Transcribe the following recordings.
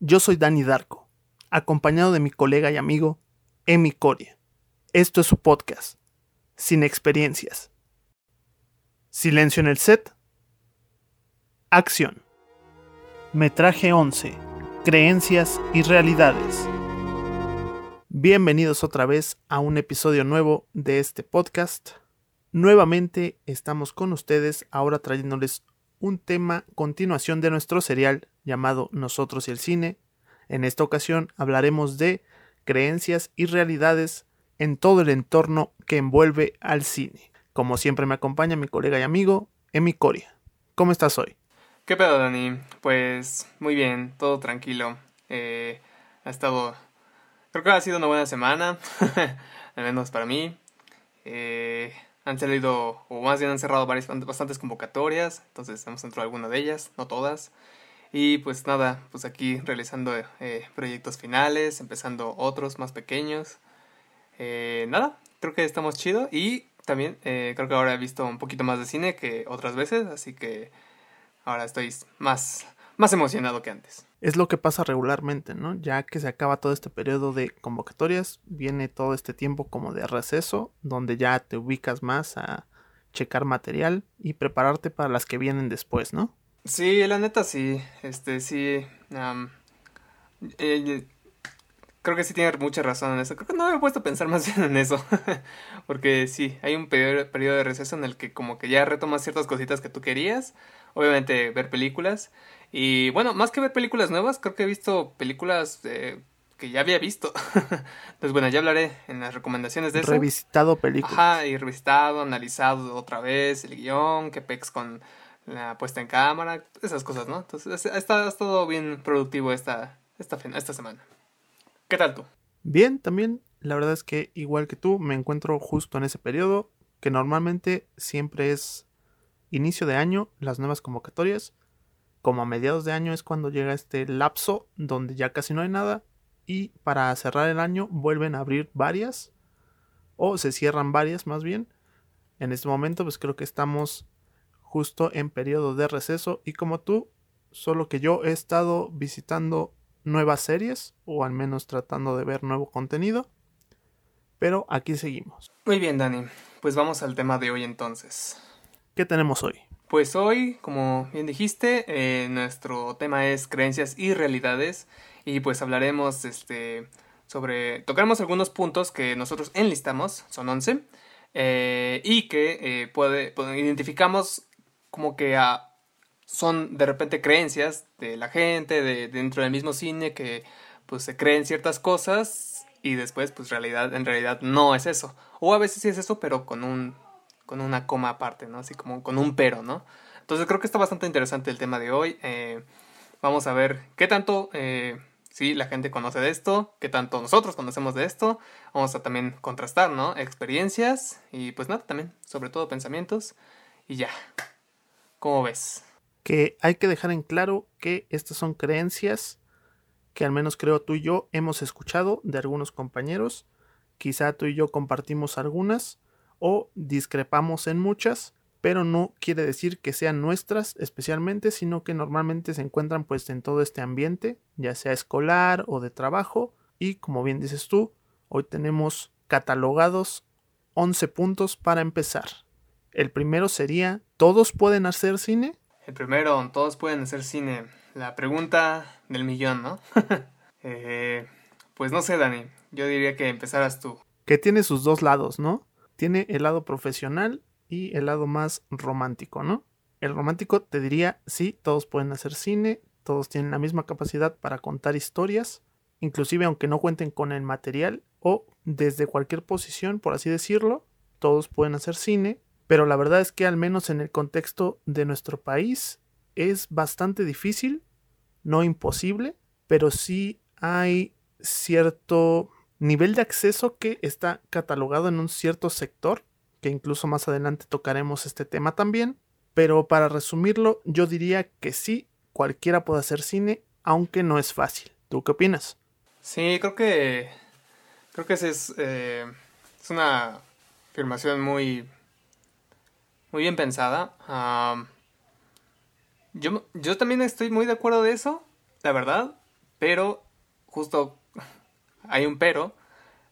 Yo soy Dani Darko, acompañado de mi colega y amigo Emi Coria. Esto es su podcast, Sin Experiencias. Silencio en el set. Acción. Metraje 11. Creencias y realidades. Bienvenidos otra vez a un episodio nuevo de este podcast. Nuevamente estamos con ustedes ahora trayéndoles un tema continuación de nuestro serial llamado Nosotros y el cine. En esta ocasión hablaremos de creencias y realidades en todo el entorno que envuelve al cine. Como siempre me acompaña mi colega y amigo Emi Coria. ¿Cómo estás hoy? ¿Qué pedo, Dani? Pues muy bien, todo tranquilo. Eh, ha estado... Creo que ha sido una buena semana, al menos para mí. Eh, han salido, o más bien han cerrado varias, bastantes convocatorias, entonces hemos entrado a alguna de ellas, no todas. Y pues nada, pues aquí realizando eh, proyectos finales, empezando otros más pequeños. Eh, nada, creo que estamos chido y también eh, creo que ahora he visto un poquito más de cine que otras veces, así que ahora estoy más, más emocionado que antes. Es lo que pasa regularmente, ¿no? Ya que se acaba todo este periodo de convocatorias, viene todo este tiempo como de receso, donde ya te ubicas más a checar material y prepararte para las que vienen después, ¿no? Sí, la neta sí, este sí. eh, creo que sí tiene mucha razón en eso. Creo que no me he puesto a pensar más bien en eso. Porque sí, hay un periodo, periodo de receso en el que como que ya retomas ciertas cositas que tú querías. Obviamente ver películas. Y bueno, más que ver películas nuevas, creo que he visto películas eh, que ya había visto. Entonces bueno, ya hablaré en las recomendaciones de eso. Revisitado películas. Ajá, y revisitado, analizado otra vez el guion, que pex con la puesta en cámara, esas cosas, ¿no? Entonces ha estado bien productivo esta, esta, esta semana. ¿Qué tal tú? Bien, también. La verdad es que igual que tú, me encuentro justo en ese periodo, que normalmente siempre es inicio de año, las nuevas convocatorias. Como a mediados de año es cuando llega este lapso donde ya casi no hay nada. Y para cerrar el año vuelven a abrir varias. O se cierran varias más bien. En este momento pues creo que estamos justo en periodo de receso y como tú, solo que yo he estado visitando nuevas series o al menos tratando de ver nuevo contenido. Pero aquí seguimos. Muy bien, Dani. Pues vamos al tema de hoy entonces. ¿Qué tenemos hoy? Pues hoy, como bien dijiste, eh, nuestro tema es creencias y realidades y pues hablaremos este sobre tocaremos algunos puntos que nosotros enlistamos, son 11, eh, y que eh, puede, identificamos como que a, son de repente creencias de la gente, de, dentro del mismo cine, que pues se creen ciertas cosas y después pues realidad, en realidad no es eso. O a veces sí es eso, pero con un con una coma aparte, ¿no? Así como con un pero, ¿no? Entonces creo que está bastante interesante el tema de hoy. Eh, vamos a ver qué tanto eh, sí, la gente conoce de esto, qué tanto nosotros conocemos de esto. Vamos a también contrastar, ¿no? Experiencias y pues nada, también, sobre todo pensamientos. Y ya, ¿Cómo ves? Que hay que dejar en claro que estas son creencias que al menos creo tú y yo hemos escuchado de algunos compañeros. Quizá tú y yo compartimos algunas o discrepamos en muchas, pero no quiere decir que sean nuestras especialmente, sino que normalmente se encuentran pues en todo este ambiente, ya sea escolar o de trabajo. Y como bien dices tú, hoy tenemos catalogados 11 puntos para empezar. El primero sería, ¿todos pueden hacer cine? El primero, todos pueden hacer cine. La pregunta del millón, ¿no? eh, pues no sé, Dani. Yo diría que empezaras tú. Que tiene sus dos lados, ¿no? Tiene el lado profesional y el lado más romántico, ¿no? El romántico te diría, sí, todos pueden hacer cine, todos tienen la misma capacidad para contar historias, inclusive aunque no cuenten con el material o desde cualquier posición, por así decirlo, todos pueden hacer cine, pero la verdad es que al menos en el contexto de nuestro país es bastante difícil, no imposible, pero sí hay cierto nivel de acceso que está catalogado en un cierto sector, que incluso más adelante tocaremos este tema también, pero para resumirlo yo diría que sí, cualquiera puede hacer cine, aunque no es fácil. ¿Tú qué opinas? Sí, creo que creo que es, eh, es una afirmación muy muy bien pensada. yo, yo también estoy muy de acuerdo de eso, la verdad. Pero, justo hay un pero.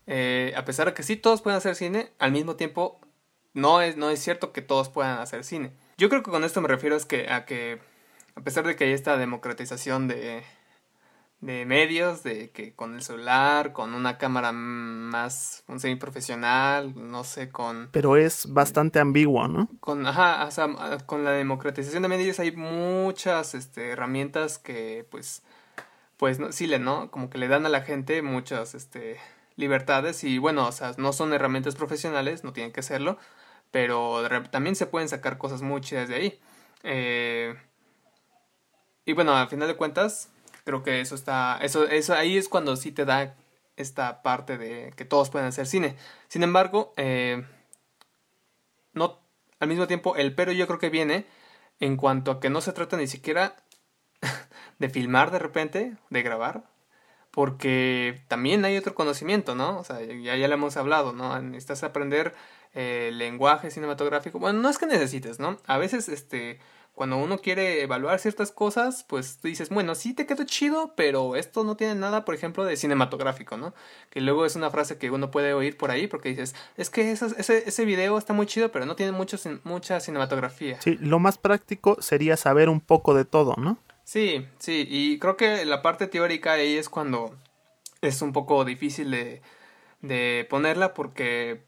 Eh, a pesar de que sí todos pueden hacer cine, al mismo tiempo no es, no es cierto que todos puedan hacer cine. Yo creo que con esto me refiero es que a que, a pesar de que hay esta democratización de, de medios, de que con el celular, con una cámara más, un semiprofesional, no sé, con... Pero es bastante ambiguo, ¿no? Con, ajá, o sea, con la democratización de medios hay muchas este, herramientas que, pues, pues, no, sí, le, ¿no? Como que le dan a la gente muchas, este, libertades y, bueno, o sea, no son herramientas profesionales, no tienen que serlo, pero también se pueden sacar cosas muy chidas de ahí. Eh, y bueno, al final de cuentas, Creo que eso está, eso, eso ahí es cuando sí te da esta parte de que todos pueden hacer cine. Sin embargo, eh, no, al mismo tiempo, el pero yo creo que viene en cuanto a que no se trata ni siquiera de filmar de repente, de grabar, porque también hay otro conocimiento, ¿no? O sea, ya, ya lo hemos hablado, ¿no? Necesitas aprender eh, lenguaje cinematográfico. Bueno, no es que necesites, ¿no? A veces, este, cuando uno quiere evaluar ciertas cosas, pues tú dices, bueno, sí te quedó chido, pero esto no tiene nada, por ejemplo, de cinematográfico, ¿no? Que luego es una frase que uno puede oír por ahí porque dices, es que ese, ese video está muy chido, pero no tiene mucho, mucha cinematografía. Sí, lo más práctico sería saber un poco de todo, ¿no? Sí, sí, y creo que la parte teórica ahí es cuando es un poco difícil de, de ponerla porque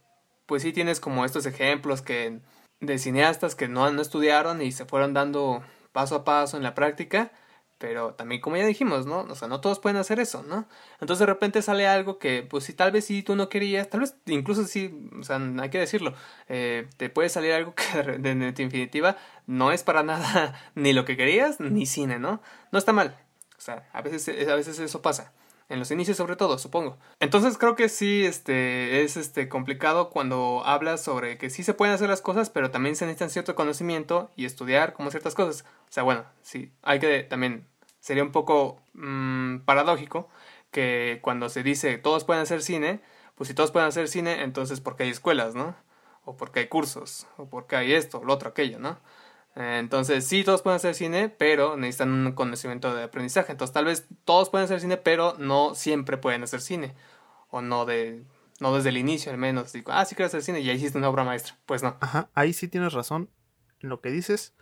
pues sí tienes como estos ejemplos que de cineastas que no, no estudiaron y se fueron dando paso a paso en la práctica, pero también como ya dijimos, ¿no? O sea, no todos pueden hacer eso, ¿no? Entonces de repente sale algo que, pues si tal vez si tú no querías, tal vez incluso si, o sea, hay que decirlo, eh, te puede salir algo que de, de definitiva no es para nada ni lo que querías, ni cine, ¿no? No está mal, o sea, a veces, a veces eso pasa en los inicios sobre todo, supongo. Entonces creo que sí, este, es este complicado cuando hablas sobre que sí se pueden hacer las cosas, pero también se necesitan cierto conocimiento y estudiar como ciertas cosas. O sea, bueno, sí, hay que también, sería un poco mmm, paradójico que cuando se dice todos pueden hacer cine, pues si todos pueden hacer cine, entonces porque hay escuelas, ¿no? O porque hay cursos, o porque hay esto, lo otro, aquello, ¿no? Entonces, sí, todos pueden hacer cine, pero necesitan un conocimiento de aprendizaje. Entonces, tal vez todos pueden hacer cine, pero no siempre pueden hacer cine. O no de no desde el inicio, al menos. Digo, ah, sí quiero hacer cine ya hiciste una obra maestra. Pues no. Ajá, ahí sí tienes razón en lo que dices.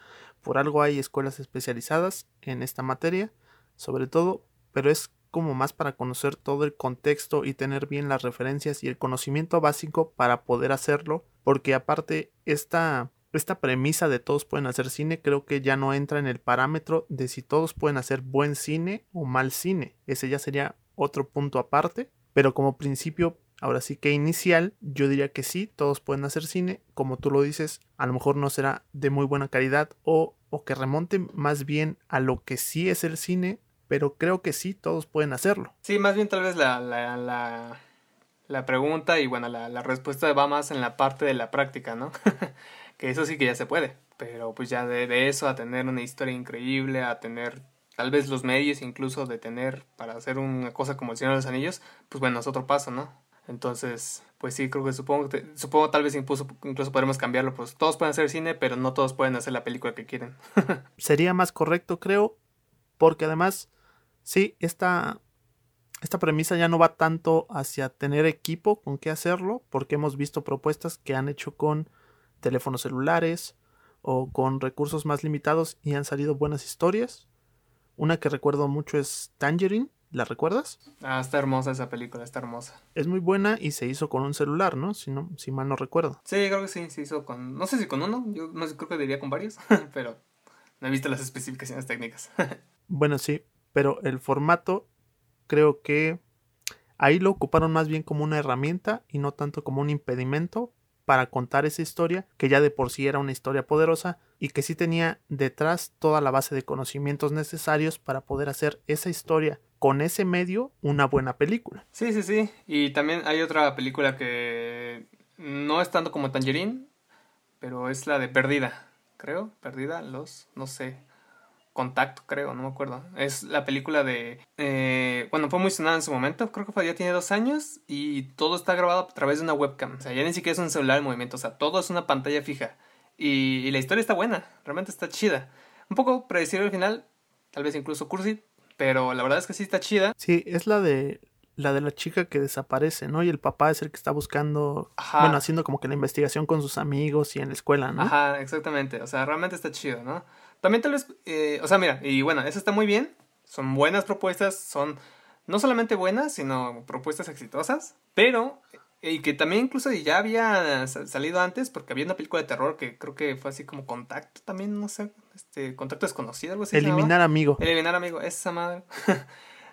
Por algo hay escuelas especializadas en esta materia, sobre todo, pero es como más para conocer todo el contexto y tener bien las referencias y el conocimiento básico para poder hacerlo, porque aparte esta esta premisa de todos pueden hacer cine creo que ya no entra en el parámetro de si todos pueden hacer buen cine o mal cine. Ese ya sería otro punto aparte. Pero como principio, ahora sí que inicial, yo diría que sí, todos pueden hacer cine. Como tú lo dices, a lo mejor no será de muy buena calidad o, o que remonte más bien a lo que sí es el cine. Pero creo que sí, todos pueden hacerlo. Sí, más bien tal vez la, la, la, pregunta y bueno, la, la respuesta va más en la parte de la práctica, ¿no? que eso sí que ya se puede, pero pues ya de, eso a tener una historia increíble, a tener tal vez los medios incluso de tener para hacer una cosa como el Señor de los Anillos, pues bueno, es otro paso, ¿no? Entonces, pues sí, creo que supongo, supongo tal vez incluso, incluso podremos cambiarlo, pues todos pueden hacer cine, pero no todos pueden hacer la película que quieren. Sería más correcto, creo, porque además, sí, esta, esta premisa ya no va tanto hacia tener equipo con qué hacerlo, porque hemos visto propuestas que han hecho con teléfonos celulares o con recursos más limitados y han salido buenas historias. Una que recuerdo mucho es Tangerine, ¿la recuerdas? Ah, está hermosa esa película, está hermosa. Es muy buena y se hizo con un celular, ¿no? Si, no, si mal no recuerdo. Sí, creo que sí, se hizo con, no sé si con uno, yo no sé, creo que diría con varios, pero no he visto las especificaciones técnicas. bueno, sí, pero el formato creo que ahí lo ocuparon más bien como una herramienta y no tanto como un impedimento para contar esa historia, que ya de por sí era una historia poderosa y que sí tenía detrás toda la base de conocimientos necesarios para poder hacer esa historia con ese medio una buena película. Sí, sí, sí. Y también hay otra película que no es tanto como Tangerine, pero es la de Perdida, creo. Perdida, los, no sé. Contacto, creo, no me acuerdo. Es la película de... Eh, bueno, fue muy sonada en su momento, creo que ya tiene dos años y todo está grabado a través de una webcam. O sea, ya ni siquiera es un celular en movimiento, o sea, todo es una pantalla fija. Y, la historia está buena, realmente está chida. Un poco predecible al final, tal vez incluso cursi, pero la verdad es que sí está chida. Sí, es la de la de la chica que desaparece, ¿no? Y el papá es el que está buscando, Ajá. bueno, haciendo como que la investigación con sus amigos y en la escuela, ¿no? Ajá, exactamente. O sea, realmente está chido, ¿no? También tal vez, eh, o sea, mira, y bueno, eso está muy bien. Son buenas propuestas, son no solamente buenas, sino propuestas exitosas, pero, y que también incluso ya había sa- salido antes, porque había una película de terror que creo que fue así como Contacto también, no sé, este, Contacto desconocido, algo así. Eliminar amigo. Eliminar, amigo, esa madre.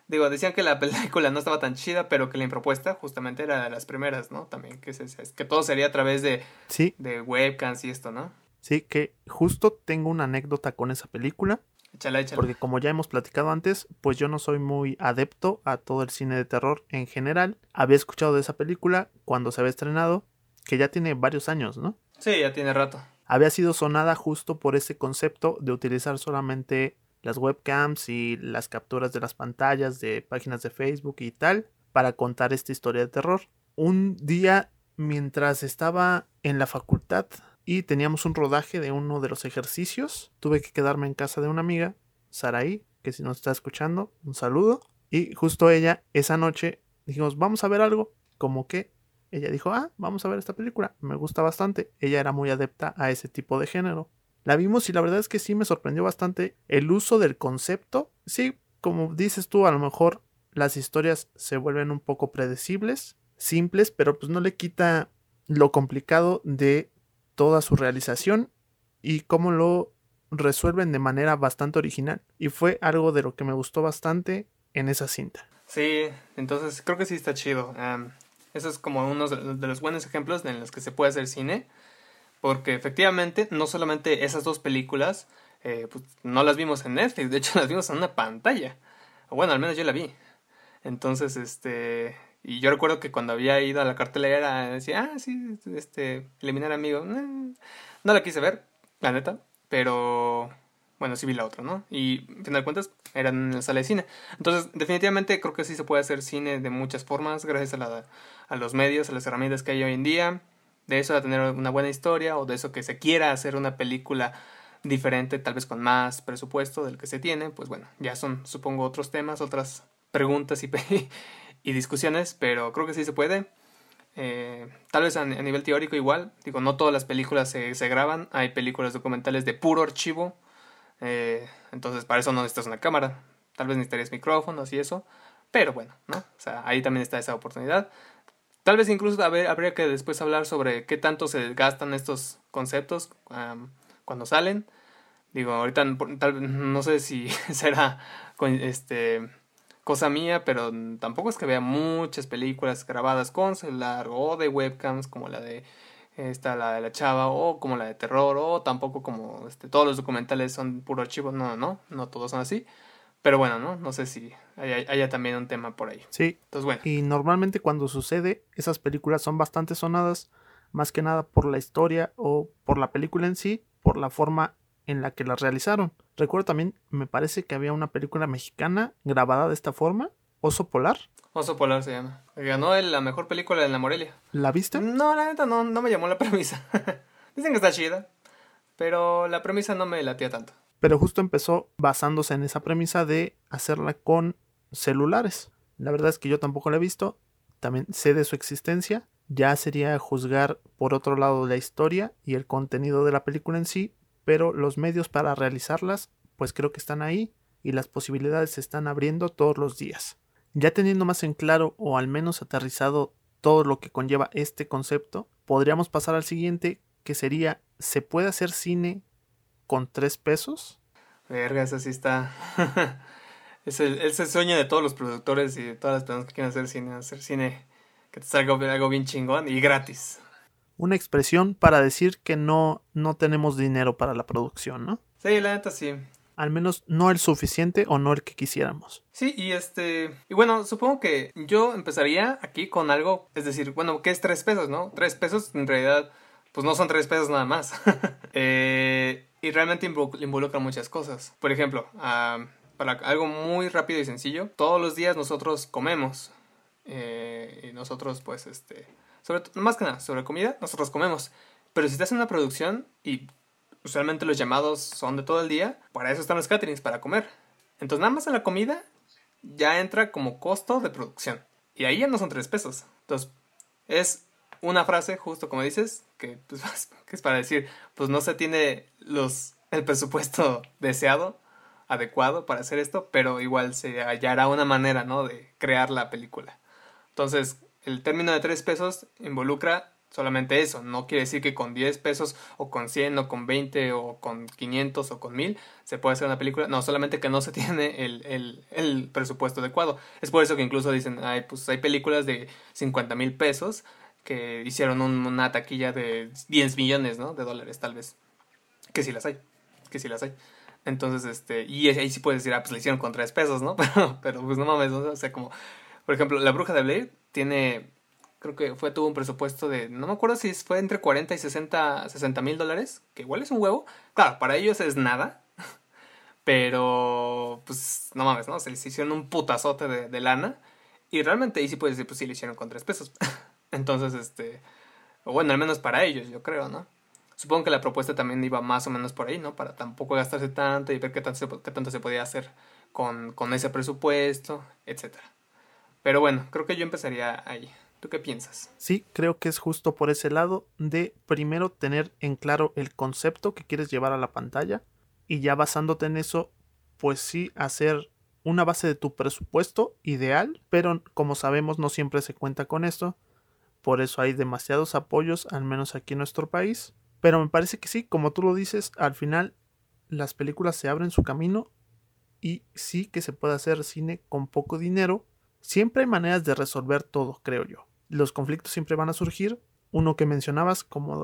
Digo, decían que la película no estaba tan chida, pero que la propuesta justamente era de las primeras, ¿no? También que, se- que todo sería a través de, Sí, de webcams y esto, ¿no? Sí, que justo tengo una anécdota con esa película, Échala, échala. porque como ya hemos platicado antes, pues yo no soy muy adepto a todo el cine de terror en general. Había escuchado de esa película cuando se había estrenado, que ya tiene varios años, ¿no? Sí, ya tiene rato. había sido sonada justo por ese concepto de utilizar solamente las webcams y las capturas de las pantallas de páginas de Facebook y tal para contar esta historia de terror. Un día mientras estaba en la facultad y teníamos un rodaje de uno de los ejercicios, tuve que quedarme en casa de una amiga, Saraí, que si nos está escuchando, un saludo. Y justo ella, esa noche, dijimos, vamos a ver algo, como que ella dijo, ah, vamos a ver esta película, me gusta bastante. Ella era muy adepta a ese tipo de género. La vimos y la verdad es que sí me sorprendió bastante el uso del concepto. Sí, como dices tú, a lo mejor las historias se vuelven un poco predecibles, simples, pero pues no le quita lo complicado de toda su realización y cómo lo resuelven de manera bastante original. Y fue algo de lo que me gustó bastante en esa cinta. Sí, entonces creo que sí está chido. Am, eso es como uno de los buenos ejemplos en los que se puede hacer cine. Porque efectivamente, no solamente esas dos películas, eh, pues, no las vimos en Netflix, de hecho las vimos en una pantalla. Bueno, al menos yo la vi. Entonces, este... Y yo recuerdo que cuando había ido a la cartelera, decía, ah, sí, este, eliminar amigo. Eh, No la quise ver, la neta, pero bueno, sí vi la otra, ¿no? Y, al final de cuentas, eran en la sala de cine. Entonces, definitivamente creo que sí se puede hacer cine de muchas formas, gracias a, la, a los medios, a las herramientas que hay hoy en día. De eso a tener una buena historia, o de eso que se quiera hacer una película diferente, tal vez con más presupuesto del que se tiene, pues bueno, ya son, supongo, otros temas, otras preguntas y, y discusiones, pero creo que sí se puede. Eh, tal vez a, a nivel teórico igual, digo, no todas las películas se, se graban, hay películas documentales de puro archivo, eh, entonces para eso no necesitas una cámara, tal vez necesitarías micrófonos y eso, pero bueno, ¿no? Ahí también está esa oportunidad. Tal vez incluso haber- habría que después hablar sobre qué tanto se gastan estos conceptos am, cuando salen. Digo, ahorita tal no sé si será este cosa mía, pero tampoco es que vea muchas películas grabadas con celular o de webcams como la de esta la de la chava o como la de terror o tampoco como este todos los documentales son puro archivo, no, no, no todos son así. Pero bueno, no, no sé si haya, haya también un tema por ahí. Sí, Entonces, bueno, Y normalmente cuando sucede, esas películas son bastante sonadas, más que nada por la historia o por la película en sí, por la forma en la que las realizaron. Recuerdo también, me parece que había una película mexicana grabada de esta forma, Oso Polar. Oso Polar se llama. Ganó el- la mejor película en la Morelia. ¿La viste? No, la neta no, no me llamó la premisa. Dicen que está chida, pero la premisa no me latía tanto. Pero justo empezó basándose en esa premisa de hacerla con celulares. La verdad es que yo tampoco la he visto, también sé de su existencia. Ya sería juzgar por otro lado la historia y el contenido de la película en sí, pero los medios para realizarlas, pues creo que están ahí y las posibilidades se están abriendo todos los días. Ya teniendo más en claro o al menos aterrizado todo lo que conlleva este concepto, podríamos pasar al siguiente, que sería, ¿se puede hacer cine con tres pesos? Verga, esa sí está. es, el, es el sueño de todos los productores y de todas las personas que quieren hacer cine. Hacer cine que te salga algo bien chingón y gratis. Una expresión para decir que no, no tenemos dinero para la producción, ¿no? Sí, la neta sí. Al menos no el suficiente o no el que quisiéramos. Sí, y este. Y bueno, supongo que yo empezaría aquí con algo. Es decir, bueno, ¿qué es tres pesos, no? Tres pesos en realidad, pues no son tres pesos nada más. Eh, y realmente invol- involucran muchas cosas. Por ejemplo, para algo muy rápido y sencillo, todos los días nosotros comemos. Eh, y nosotros, pues, este. Sobre, más que nada, sobre comida, nosotros comemos. Pero si estás en una producción y usualmente los llamados son de todo el día, para eso están los caterings, para comer. Entonces nada más en la comida ya entra como costo de producción. Y ahí ya no son tres pesos. Entonces, es una frase, justo como dices, que, pues, que es para decir, pues no se tiene los, el presupuesto deseado, adecuado para hacer esto, pero igual se hallará una manera, ¿no? De crear la película. Entonces, el término de tres pesos involucra solamente eso. No quiere decir que con 10 pesos o con 100 o con 20 o con 500 o con 1000 se puede hacer una película. No, solamente que no se tiene el, el, el presupuesto adecuado. Es por eso que incluso dicen, ay, pues hay películas de 50 mil pesos que hicieron una taquilla de 10 millones, ¿no? De dólares tal vez. Que sí las hay. Que sí las hay. Entonces, este, y ahí sí puedes decir, ah, pues le hicieron con 3 pesos, ¿no? Pero, pero pues no mames, ¿no? O sea, como, por ejemplo, La Bruja de Blair tiene creo que fue, tuvo un presupuesto de, no me acuerdo si fue entre 40 y 60 mil dólares, que igual es un huevo. Claro, para ellos es nada, pero pues no mames, ¿no? Se les hicieron un putazote de, lana y realmente ahí sí puedes decir, pues sí le hicieron con 3 pesos. Entonces, este, bueno, al menos para ellos, yo creo, ¿no? Supongo que la propuesta también iba más o menos por ahí, ¿no? Para tampoco gastarse tanto y ver qué tanto, qué tanto se podía hacer con, con ese presupuesto, etcétera. Pero bueno, creo que yo empezaría ahí. ¿Tú qué piensas? Sí, creo que es justo por ese lado de primero tener en claro el concepto que quieres llevar a la pantalla y ya basándote en eso, pues sí hacer una base de tu presupuesto ideal, pero como sabemos no siempre se cuenta con esto, por eso hay demasiados apoyos, al menos aquí en nuestro país, pero me parece que sí, como tú lo dices, al final las películas se abren su camino y sí que se puede hacer cine con poco dinero. Siempre hay maneras de resolver todo, creo yo los conflictos siempre van a surgir. Uno que mencionabas como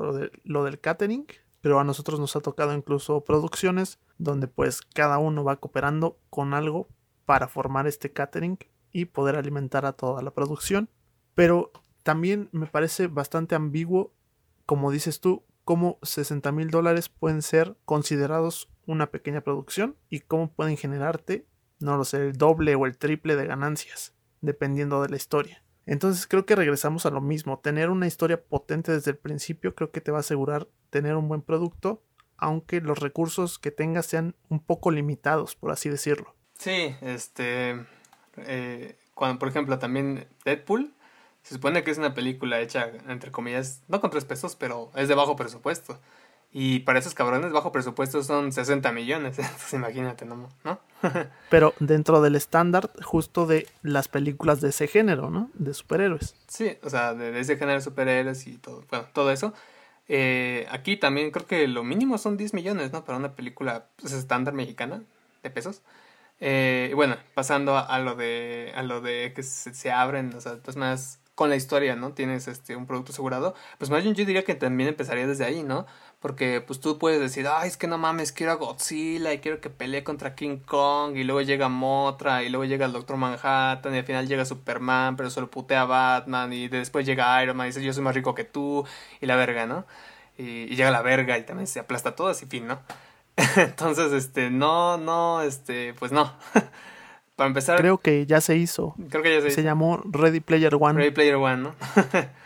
lo, del catering, pero a nosotros nos ha tocado incluso producciones donde pues cada uno va cooperando con algo para formar este catering y poder alimentar a toda la producción. Pero también me parece bastante ambiguo, como dices tú, cómo 60 mil dólares pueden ser considerados una pequeña producción y cómo pueden generarte, no lo sé, el doble o el triple de ganancias, dependiendo de la historia. Entonces creo que regresamos a lo mismo. Tener una historia potente desde el principio creo que te va a asegurar tener un buen producto, aunque los recursos que tengas sean un poco limitados, por así decirlo. Sí, este... Eh, cuando, por ejemplo, también Deadpool, se supone que es una película hecha, entre comillas, no con tres pesos, pero es de bajo presupuesto. Y para esos cabrones bajo presupuesto son 60 millones. Entonces imagínate, ¿no? Pero dentro del estándar justo de las películas de ese género, ¿no? De superhéroes. Sí, o sea, de, ese género de superhéroes y todo, bueno, todo eso. Eh, aquí también creo que lo mínimo son 10 millones, ¿no? Para una película pues, estándar mexicana de pesos. Eh, bueno, pasando a, lo de a lo de que se, se abren, o sea, pues más con la historia, ¿no? Tienes este un producto asegurado, pues más bien yo diría que también empezaría desde ahí, ¿no? Porque pues tú puedes decir, ay, es que no mames, quiero a Godzilla y quiero que pelee contra King Kong y luego llega Motra y luego llega el Doctor Manhattan y al final llega Superman pero solo putea a Batman y después llega Iron Man y dice yo soy más rico que tú y la verga, ¿no? Y, llega la verga y también se aplasta todo así fin, ¿no? Entonces, este, no, no, este, pues no. Para empezar. Creo que ya se hizo. Creo que ya se, se llamó Ready Player One. Ready Player One, ¿no?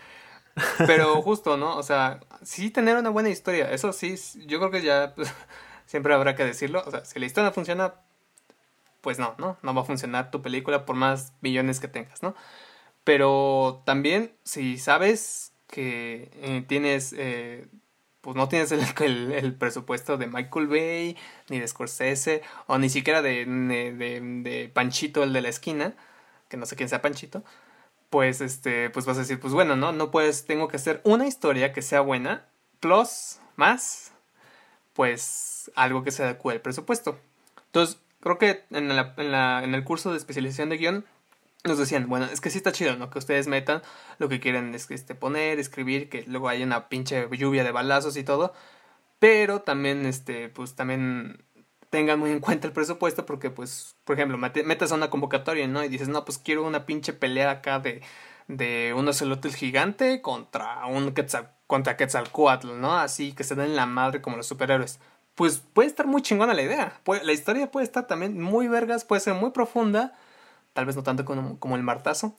Pero justo, ¿no? O sea, sí tener una buena historia. Eso sí, yo creo que ya pues, siempre habrá que decirlo. O sea, si la historia funciona, pues no, ¿no? No va a funcionar tu película por más millones que tengas, ¿no? Pero también, si sabes que eh, tienes eh, pues no tienes el, presupuesto de Michael Bay, ni de Scorsese, o ni siquiera de, de, de, Panchito, el de la esquina, que no sé quién sea Panchito, pues este, pues vas a decir, pues bueno, ¿no? No puedes, tengo que hacer una historia que sea buena, plus, más, pues algo que se adecue al presupuesto. Entonces, creo que en, la, en, la, en el curso de especialización de guion nos decían, bueno, es que sí está chido, ¿no? Que ustedes metan lo que quieren este, poner, escribir, que luego hay una pinche lluvia de balazos y todo. Pero también, este, pues también tengan muy en cuenta el presupuesto porque, pues, por ejemplo, metas a una convocatoria, ¿no? Y dices, no, pues quiero una pinche pelea acá de, de un ocelotl gigante contra un quetzal, contra Quetzalcoatl, ¿no? Así que se den la madre como los superhéroes. Pues puede estar muy chingona la idea. la historia puede estar también muy vergas, puede ser muy profunda tal vez no tanto como, el martazo,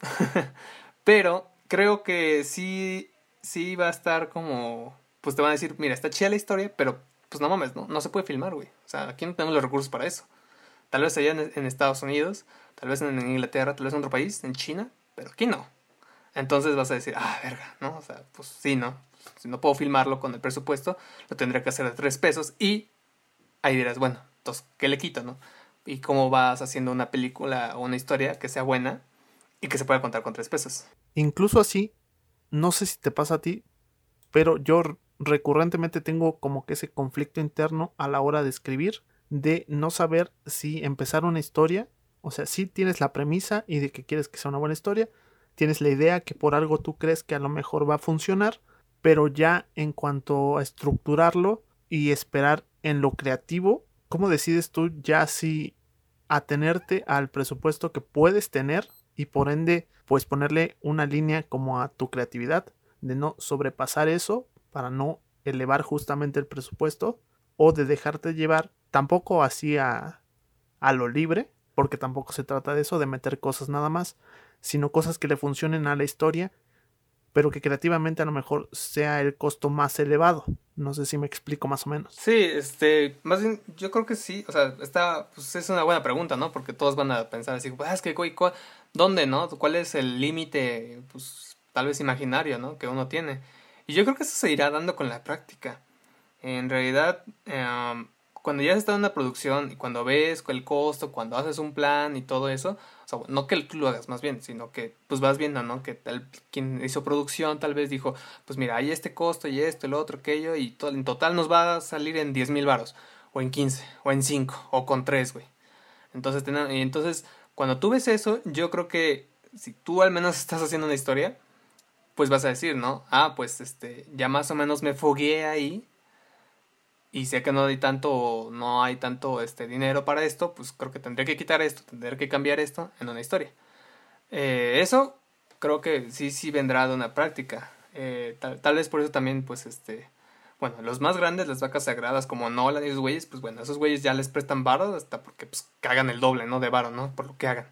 pero creo que sí, sí va a estar como, pues te van a decir, mira, está chida la historia, pero pues no mames, no, no se puede filmar, güey. O sea, aquí no tenemos los recursos para eso. Tal vez allá en, Estados Unidos, tal vez en Inglaterra, tal vez en otro país, en China, pero aquí no. Entonces vas a decir, ah, verga, ¿no? O sea, pues sí, ¿no? Si no puedo filmarlo con el presupuesto, lo tendría que hacer de tres pesos y ahí dirás, bueno, entonces, ¿qué le quito, no? Y cómo vas haciendo una película o una historia que sea buena y que se pueda contar con tres pesos. Incluso así, no sé si te pasa a ti, pero yo recurrentemente tengo como que ese conflicto interno a la hora de escribir, de no saber si empezar una historia, o sea, si tienes la premisa y de que quieres que sea una buena historia, tienes la idea que por algo tú crees que a lo mejor va a funcionar, pero ya en cuanto a estructurarlo y esperar en lo creativo, ¿cómo decides tú ya si atenerte al presupuesto que puedes tener y por ende pues ponerle una línea como a tu creatividad de no sobrepasar eso para no elevar justamente el presupuesto o de dejarte llevar tampoco así a, a lo libre porque tampoco se trata de eso de meter cosas nada más sino cosas que le funcionen a la historia, pero que creativamente a lo mejor sea el costo más elevado. No sé si me explico más o menos. Sí, este, más bien, yo creo que sí, o sea, está, pues es una buena pregunta, ¿no? Porque todos van a pensar así, pues, es que, ¿dónde, no? ¿Cuál es el límite, pues, tal vez imaginario, ¿no? Que uno tiene. Y yo creo que eso se irá dando con la práctica. En realidad, em, cuando ya está en una producción y cuando ves el costo, cuando haces un plan y todo eso, o sea, no que tú lo hagas más bien, sino que pues vas viendo, ¿no? Que tal, quien hizo producción tal vez dijo, pues mira, hay este costo y esto, el otro, aquello, y todo, en total nos va a salir en 10 mil varos, o en 15, o en 5, o con 3, güey. Entonces, entonces, cuando tú ves eso, yo creo que si tú al menos estás haciendo una historia, pues vas a decir, ¿no? Ah, pues este, ya más o menos me fogué ahí y sé que no hay tanto, no hay tanto este dinero para esto, pues creo que tendría que quitar esto, tendría que cambiar esto en una historia. Eh, eso creo que sí, sí vendrá de una práctica. Eh, tal, vez por eso también, pues, este, bueno, los más grandes, las vacas sagradas como Nolan y esos güeyes, pues bueno, esos güeyes ya les prestan varo hasta porque, pues, cagan el doble, ¿no? De varo, ¿no? Por lo que hagan.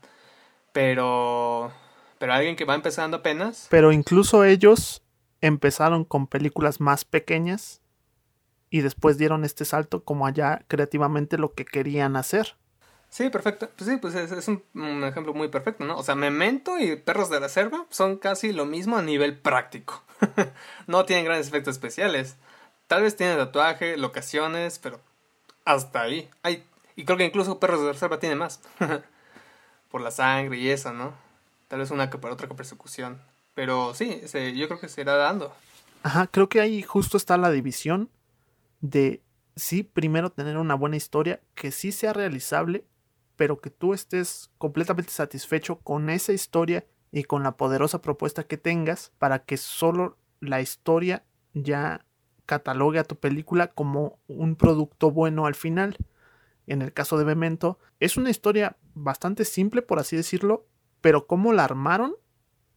Pero, pero alguien que va empezando apenas. Pero incluso ellos empezaron con películas más pequeñas y después dieron este salto como allá creativamente lo que querían hacer. Sí, perfecto. Pues sí, pues es, un, ejemplo muy perfecto, ¿no? O sea, Memento y Perros de la Selva son casi lo mismo a nivel práctico. no tienen grandes efectos especiales. Tal vez tienen tatuaje, locaciones, pero hasta ahí. Hay, y creo que incluso Perros de la Selva tiene más. Por la sangre y eso, ¿no? Tal vez una que por otra persecución. Pero sí, yo creo que se irá dando. Ajá, creo que ahí justo está la división de sí primero tener una buena historia que sí sea realizable, pero que tú estés completamente satisfecho con esa historia y con la poderosa propuesta que tengas para que solo la historia ya catalogue a tu película como un producto bueno al final. En el caso de Memento, es una historia bastante simple, por así decirlo, pero cómo la armaron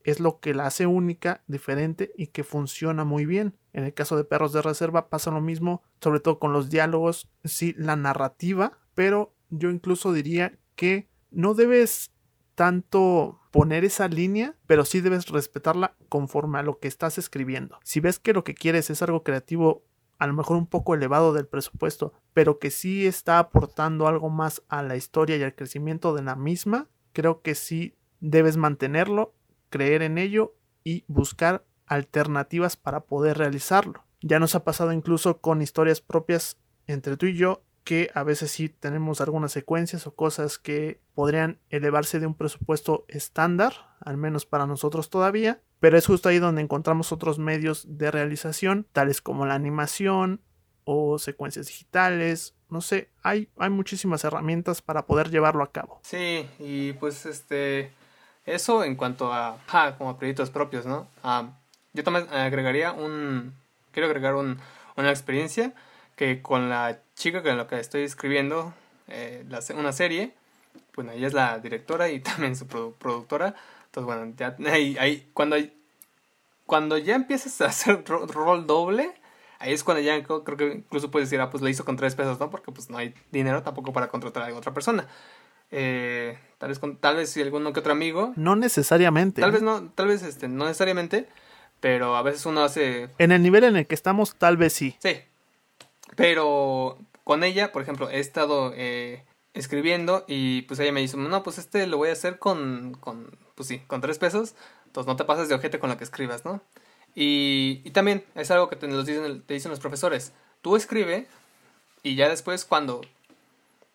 es lo que la hace única, diferente y que funciona muy bien. En el caso de Perros de Reserva pasa lo mismo, sobre todo con los diálogos, sí, la narrativa, pero yo incluso diría que no debes tanto poner esa línea, pero sí debes respetarla conforme a lo que estás escribiendo. Si ves que lo que quieres es algo creativo, a lo mejor un poco elevado del presupuesto, pero que sí está aportando algo más a la historia y al crecimiento de la misma, creo que sí debes mantenerlo creer en ello y buscar alternativas para poder realizarlo. Ya nos ha pasado incluso con historias propias entre tú y yo que a veces sí tenemos algunas secuencias o cosas que podrían elevarse de un presupuesto estándar, al menos para nosotros todavía, pero es justo ahí donde encontramos otros medios de realización, tales como la animación o secuencias digitales, no sé, hay, hay muchísimas herramientas para poder llevarlo a cabo. Sí, y pues este eso en cuanto a, ja, como a proyectos propios, ¿no? Ah, yo también agregaría un, quiero agregar un, una experiencia que con la chica con la que estoy escribiendo eh, una serie, bueno, ella es la directora y también su productora, entonces bueno, ya, ahí, cuando, cuando ya empiezas a hacer rol doble, ahí es cuando ya creo que incluso puedes decir, ah, pues le hizo con tres pesos, ¿no? Porque pues no hay dinero tampoco para contratar a otra persona. Eh, tal vez con, tal vez si alguno que otro amigo. No necesariamente. Tal vez no, tal vez este, no necesariamente, pero a veces uno hace. En el nivel en el que estamos, tal vez sí. Sí. Pero con ella, por ejemplo, he estado. Eh, escribiendo y pues ella me dice, no, pues este lo voy a hacer con, con pues sí, con tres pesos, entonces no te pases de ojete con lo que escribas, ¿no? Y, y también es algo que te, dicen, te dicen los profesores, tú escribe y ya después cuando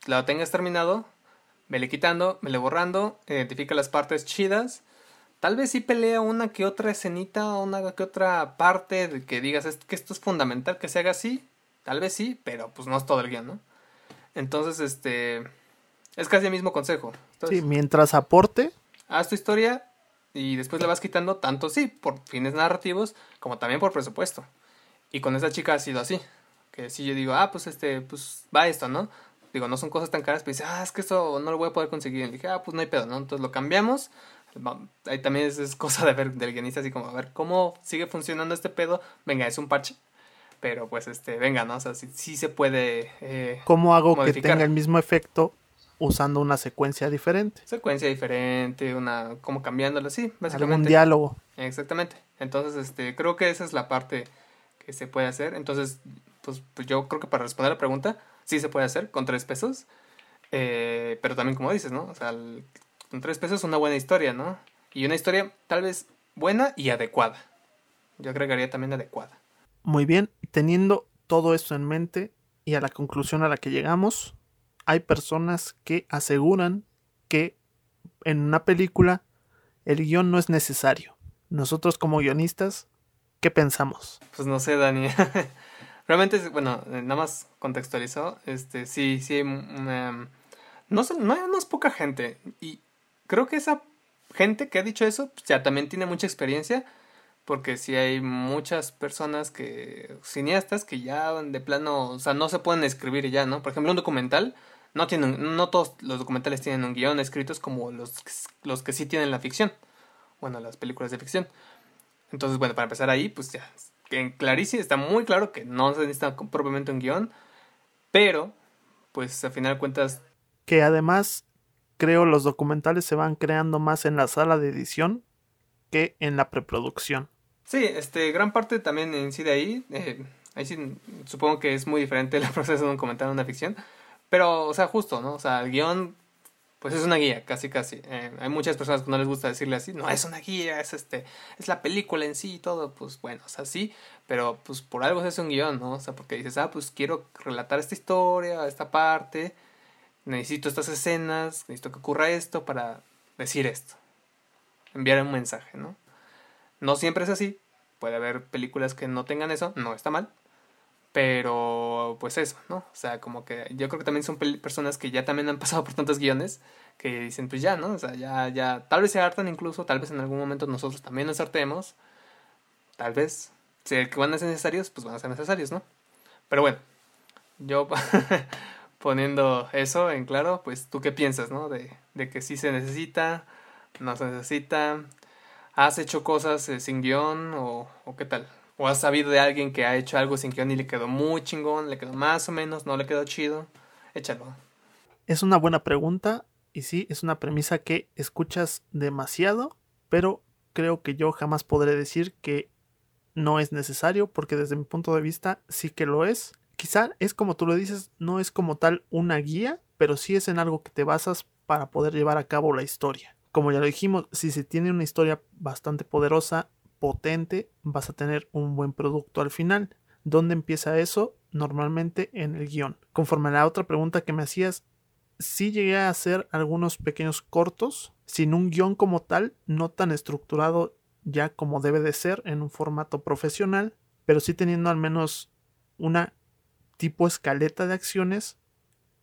lo tengas terminado, vele quitando, vele borrando, identifica las partes chidas. Tal vez sí pelea una que otra escenita una que otra parte de que digas que esto es fundamental que se haga así. Tal vez sí, pero pues no es todo el guion, ¿no? Entonces, este. Es casi el mismo consejo. sí, mientras aporte. Haz tu historia y después le vas quitando tanto, sí, por fines narrativos, como también por presupuesto. Y con esa chica ha sido así. Que si yo digo, ah, pues este, pues va esto, ¿no? Digo, no son cosas tan caras, pero dice, ah, es que esto no lo voy a poder conseguir. Y dije, ah, pues no hay pedo, ¿no? Entonces lo cambiamos. Ahí también es, cosa de ver del guionista, así como, a ver, ¿cómo sigue funcionando este pedo? Venga, es un parche. Pero pues, este, venga, ¿no? O sea, sí, se puede. Eh, ¿Cómo hago que tenga el mismo efecto usando una secuencia diferente? Secuencia diferente, una. como cambiándolo, así, básicamente. Un diálogo. Exactamente. Entonces, este, creo que esa es la parte que se puede hacer. Entonces, pues, pues yo creo que para responder la pregunta, sí se puede hacer con tres pesos. Eh, pero también, como dices, ¿no? O sea, con tres pesos una buena historia, ¿no? Y una historia tal vez buena y adecuada. Yo agregaría también adecuada. Muy bien, teniendo todo esto en mente y a la conclusión a la que llegamos, hay personas que aseguran que en una película el guion no es necesario. Nosotros como guionistas, ¿qué pensamos? Pues no sé, Dani. Realmente, bueno, eh, nada más contextualizó, este, sí, sí, no, no, no es poca gente. Y creo que esa gente que ha dicho eso, pues ya también tiene mucha experiencia porque sí hay muchas personas que, cineastas que ya de plano, o sea, no se pueden escribir ya, ¿no? Por ejemplo, un documental, no tienen, no todos los documentales tienen un guion escritos como los, los que sí tienen la ficción, bueno, las películas de ficción. Entonces, bueno, para empezar ahí, pues ya, clarísimo, está muy claro que no se necesita propiamente un guion, pero, pues al final de cuentas... Que además, creo los documentales se van creando más en la sala de edición que en la preproducción. Sí, este, gran parte también incide ahí. Eh, ahí sí, supongo que es muy diferente el proceso de un comentario en una ficción. Pero, o sea, justo, ¿no? O sea, el guion, pues es una guía, casi, casi. Eh, hay muchas personas que no les gusta decirle así, no, es una guía, es este, es la película en sí y todo. Pues bueno, o sea, sí, pero pues por algo es un guion, ¿no? O sea, porque dices, ah, pues quiero relatar esta historia, esta parte, necesito estas escenas, necesito que ocurra esto para decir esto. Enviar un mensaje, ¿no? No siempre es así. Puede haber películas que no tengan eso, no está mal. Pero, pues eso, ¿no? O sea, como que yo creo que también son personas que ya también han pasado por tantos guiones que dicen, pues ya, ¿no? O sea, ya, ya, tal vez se hartan incluso, tal vez en algún momento nosotros también nos hartemos. Tal vez, si que van a ser necesarios, pues van a ser necesarios, ¿no? Pero bueno, yo poniendo eso en claro, pues tú qué piensas, ¿no? De, de que sí se necesita, no se necesita, ¿Has hecho cosas eh, sin guion o, o, qué tal? ¿O has sabido de alguien que ha hecho algo sin guion y le quedó muy chingón, le quedó más o menos, no le quedó chido? Échalo. Es una buena pregunta y sí, es una premisa que escuchas demasiado, pero creo que yo jamás podré decir que no es necesario porque desde mi punto de vista sí que lo es. Quizá es como tú lo dices, no es como tal una guía, pero sí es en algo que te basas para poder llevar a cabo la historia como ya lo dijimos, si se tiene una historia bastante poderosa, potente, vas a tener un buen producto al final. ¿Dónde empieza eso? Normalmente en el guion. Conforme a la otra pregunta que me hacías, sí llegué a hacer algunos pequeños cortos, sin un guion como tal, no tan estructurado ya como debe de ser en un formato profesional, pero sí teniendo al menos una tipo escaleta de acciones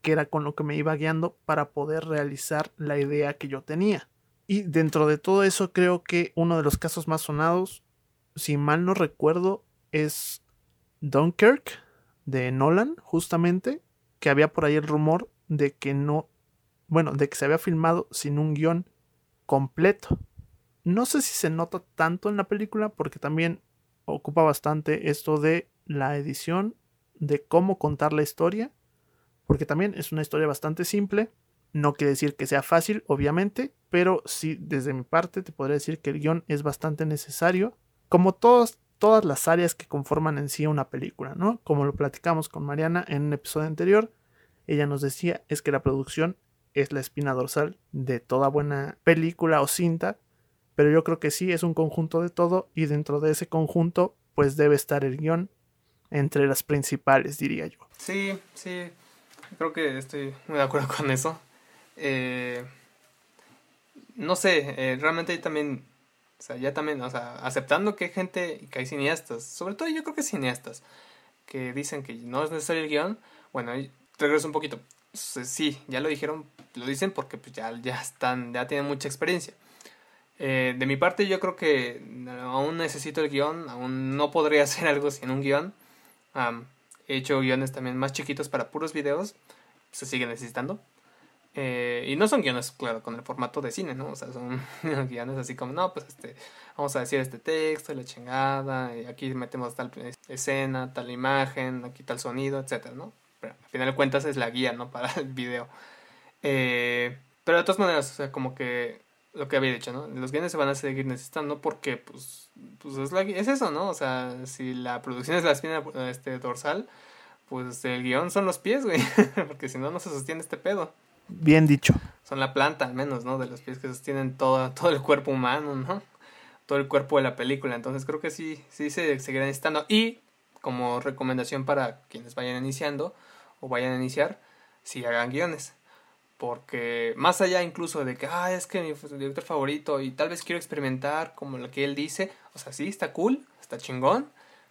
que era con lo que me iba guiando para poder realizar la idea que yo tenía. Y dentro de todo eso creo que uno de los casos más sonados, si mal no recuerdo, es Dunkirk de Nolan, justamente, que había por ahí el rumor de que no, bueno, de que se había filmado sin un guion completo. No sé si se nota tanto en la película porque también ocupa bastante esto de la edición, de cómo contar la historia, porque también es una historia bastante simple no quiere decir que sea fácil, obviamente, pero sí, desde mi parte, te podría decir que el guion es bastante necesario, como todas, todas las áreas que conforman en sí una película, ¿no? Como lo platicamos con Mariana en un episodio anterior, ella nos decía es que la producción es la espina dorsal de toda buena película o cinta, pero yo creo que sí es un conjunto de todo y dentro de ese conjunto pues debe estar el guion entre las principales, diría yo. Sí, sí, creo que estoy muy de acuerdo con eso. Eh, no sé, eh, realmente también, o sea, ya también, o sea, aceptando que hay gente, que hay cineastas, sobre todo yo creo que cineastas, que dicen que no es necesario el guion, bueno, regreso un poquito. Sí, ya lo dijeron, lo dicen porque pues ya, ya están, ya tienen mucha experiencia. Eh, de mi parte yo creo que aún necesito el guion, aún no podría hacer algo sin un guion. he hecho guiones también más chiquitos para puros videos, se sigue necesitando. Eh, y no son guiones, claro, con el formato de cine, ¿no? O sea, son guiones así como, no, pues este, vamos a decir este texto, la chingada, y aquí metemos tal escena, tal imagen, aquí tal sonido, etcétera, ¿no? Pero al final de cuentas es la guía, ¿no? Para el video. Eh, pero de todas maneras, o sea, como que lo que había dicho, ¿no? Los guiones se van a seguir necesitando porque, pues, pues es, la, es eso, ¿no? O sea, si la producción es la espina este, dorsal, pues el guion son los pies, güey. porque si no, no se sostiene este pedo. Bien dicho. Son la planta, al menos, ¿no? De los pies que sostienen todo, todo el cuerpo humano, ¿no? Todo el cuerpo de la película. Entonces creo que sí, sí se seguirá necesitando. Y como recomendación para quienes vayan iniciando o vayan a iniciar, si hagan guiones. Porque más allá incluso de que, ah, es que mi director favorito y tal vez quiero experimentar como lo que él dice, o sea, sí, está cool, está chingón,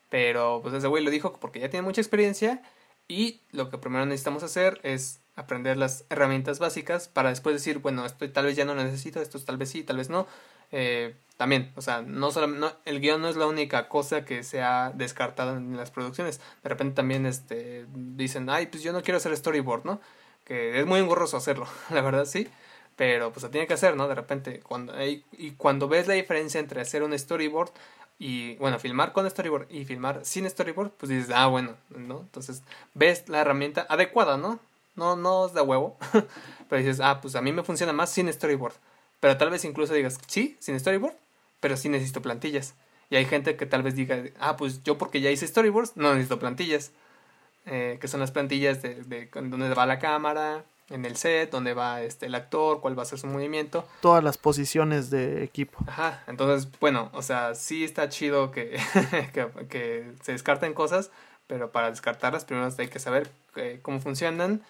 pero pues ese güey lo dijo porque ya tiene mucha experiencia y lo que primero necesitamos hacer es aprender las herramientas básicas para después decir, bueno, esto tal vez ya no lo necesito, esto tal vez sí, tal vez no. Eh, también, o sea, no solamente, el guion no es la única cosa que se ha descartado en las producciones. De repente también este, dicen, ay, pues yo no quiero hacer storyboard, ¿no? Que es muy engorroso hacerlo, la verdad sí. Pero pues se tiene que hacer, ¿no? De repente, cuando, y cuando ves la diferencia entre hacer un storyboard y bueno, filmar con storyboard y filmar sin storyboard, pues dices, ah, bueno, ¿no? Entonces ves la herramienta adecuada, ¿no? No, no es de huevo. pero dices, ah, pues a mí me funciona más sin storyboard. Pero tal vez incluso digas, sí, sin storyboard, pero sí necesito plantillas. Y hay gente que tal vez diga, ah, pues yo porque ya hice storyboards, no necesito plantillas. Eh, que son las plantillas de, de, donde va la cámara, en el set, donde va este, el actor, cuál va a ser su movimiento. Todas las posiciones de equipo. Ajá, entonces, bueno, o sea, sí está chido que, que, que, se descarten cosas, pero para descartarlas primero hay que saber eh, cómo funcionan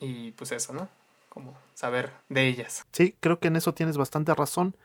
y pues eso, ¿no? Como saber de ellas. Sí, creo que en eso tienes bastante razón.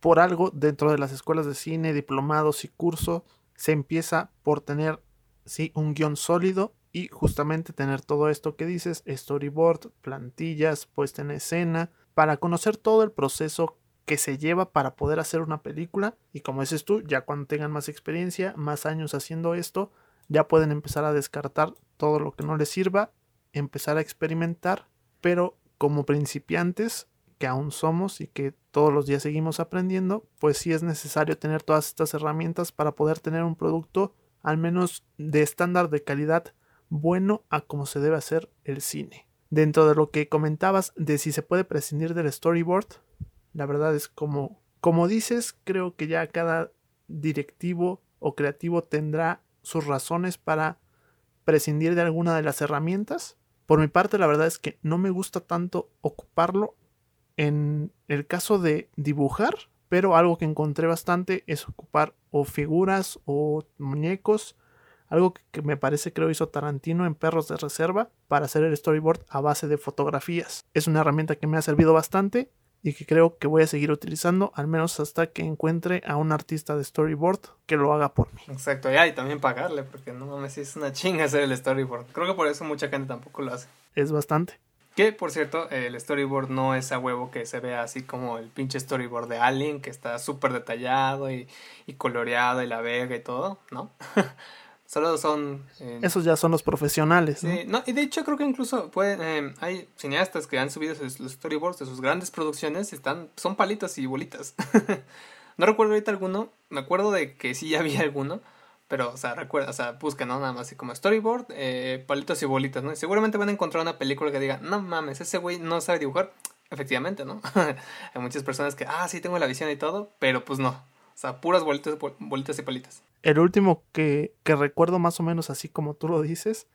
Por algo, dentro de las escuelas de cine, diplomados y curso, se empieza por tener, sí, un guion sólido y justamente tener todo esto que dices, storyboard, plantillas, puesta en escena, para conocer todo el proceso que se lleva para poder hacer una película y como dices tú, ya cuando tengan más experiencia, más años haciendo esto, ya pueden empezar a descartar todo lo que no les sirva empezar a experimentar, pero como principiantes que aún somos y que todos los días seguimos aprendiendo, pues sí es necesario tener todas estas herramientas para poder tener un producto al menos de estándar de calidad bueno a como se debe hacer el cine. Dentro de lo que comentabas de si se puede prescindir del storyboard, la verdad es como como dices, creo que ya cada directivo o creativo tendrá sus razones para prescindir de alguna de las herramientas por mi parte, la verdad es que no me gusta tanto ocuparlo en el caso de dibujar, pero algo que encontré bastante es ocupar o figuras o muñecos, algo que, me parece creo hizo Tarantino en Perros de Reserva para hacer el storyboard a base de fotografías. Es una herramienta que me ha servido bastante y que creo que voy a seguir utilizando, al menos hasta que encuentre a un artista de storyboard que lo haga por mí. Exacto, y también pagarle, porque no mames, es una chinga hacer el storyboard. Creo que por eso mucha gente tampoco lo hace. Es bastante. Que, por cierto, el storyboard no es a huevo que se vea así como el pinche storyboard de Alien, que está súper detallado y, y coloreado y la vega y todo, ¿no? Solo son... Eh, Esos ya son los profesionales. ¿no? Sí, no, y de hecho creo que incluso pueden, eh, hay cineastas que han subido los storyboards de sus grandes producciones, están, son palitas y bolitas. no recuerdo ahorita alguno, me acuerdo de que sí había alguno, pero, o sea, recuerda, o sea, busquen, ¿no? Nada más así como storyboard, eh, palitos y bolitas, ¿no? Y seguramente van a encontrar una película que diga, no mames, ese güey no sabe dibujar. Efectivamente, ¿no? hay muchas personas que, ah, sí tengo la visión y todo, pero pues no. O sea, puras bolitas, bolitas y palitas. El último que, que recuerdo más o menos así como tú lo dices,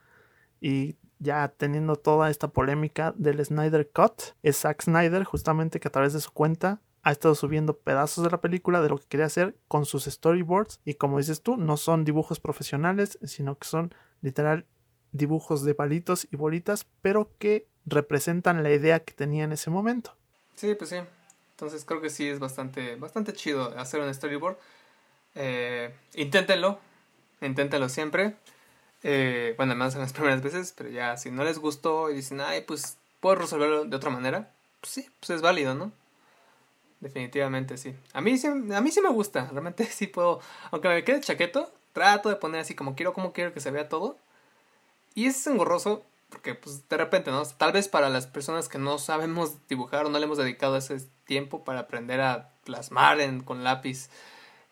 y ya teniendo toda esta polémica del Snyder Cut, es Zack Snyder justamente que a través de su cuenta ha estado subiendo pedazos de la película de lo que quería hacer con sus storyboards y como dices tú, no son dibujos profesionales, sino que son literal dibujos de palitos y bolitas, pero que representan la idea que tenía en ese momento. Sí, pues sí. Entonces creo que sí es bastante, bastante chido hacer un storyboard. Eh, inténtenlo, inténtenlo siempre. Eh, bueno, además en las primeras veces, pero ya si no les gustó y dicen, ay, pues puedo resolverlo de otra manera, pues sí, pues es válido, ¿no? Definitivamente sí. A mí sí, a mí sí me gusta, realmente sí puedo, aunque me quede chaqueto, trato de poner así como quiero, como quiero que se vea todo. Y es engorroso porque pues de repente, ¿no? Tal vez para las personas que no sabemos dibujar o no le hemos dedicado ese tiempo para aprender a plasmar en, con lápiz,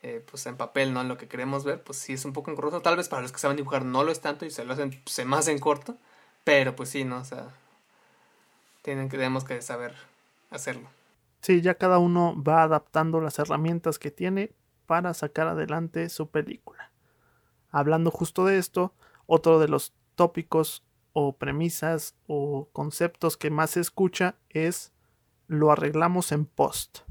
eh, pues en papel, ¿no? Lo que queremos ver, pues sí es un poco engorroso. Tal vez para los que saben dibujar no lo es tanto y se lo hacen se más en corto, pero pues sí, ¿no? O sea, tienen tenemos que saber hacerlo. Sí, ya cada uno va adaptando las herramientas que tiene para sacar adelante su película. Hablando justo de esto, otro de los tópicos o premisas o conceptos que más se escucha es lo arreglamos en post.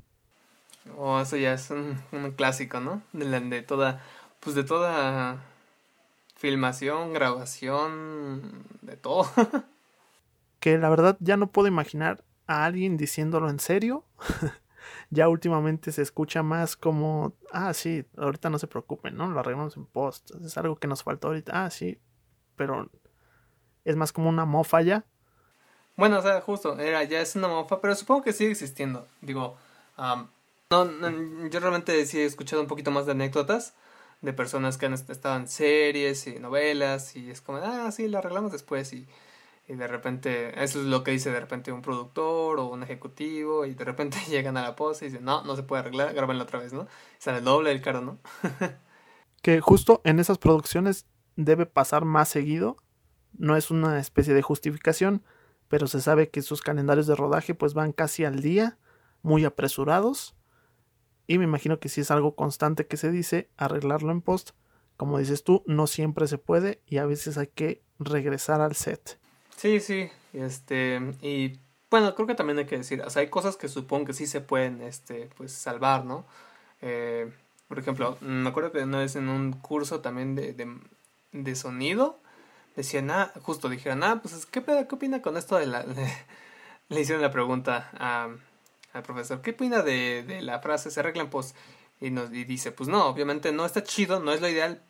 Oh, eso ya es un, clásico, ¿no? De, la, de toda, pues de toda filmación, grabación, de todo. que la verdad ya no puedo imaginar a alguien diciéndolo en serio. ya últimamente se escucha más como, ah, sí, ahorita no se preocupen, ¿no? Lo arreglamos en post. Es algo que nos faltó ahorita. Ah, sí, pero es más como una mofa ya. Bueno, o sea, justo, era, ya es una mofa, pero supongo que sigue existiendo. Digo, no, yo realmente sí he escuchado un poquito más de anécdotas de personas que han estado en series y novelas y es como, ah, sí, lo arreglamos después y, y de repente, eso es lo que dice de repente un productor o un ejecutivo y de repente llegan a la pose y dicen, no, no se puede arreglar, grábenlo otra vez, ¿no? Sale el doble del caro, ¿no? que justo en esas producciones debe pasar más seguido no es una especie de justificación, pero se sabe que sus calendarios de rodaje pues van casi al día, muy apresurados. Y me imagino que si es algo constante que se dice, arreglarlo en post, como dices tú, no siempre se puede y a veces hay que regresar al set. Sí, sí, este, y bueno, creo que también hay que decir, o sea, hay cosas que supongo que sí se pueden, este, pues salvar, ¿no? Eh, por ejemplo, me acuerdo que una vez en un curso también de, de, sonido, decían, ah, justo dijeron, ah, pues, ¿qué, qué opina con esto de la... le hicieron la pregunta al profesor, ¿qué opina de, de la frase se arreglan pues? Y, nos, y dice, pues no, obviamente no está chido, no es lo ideal,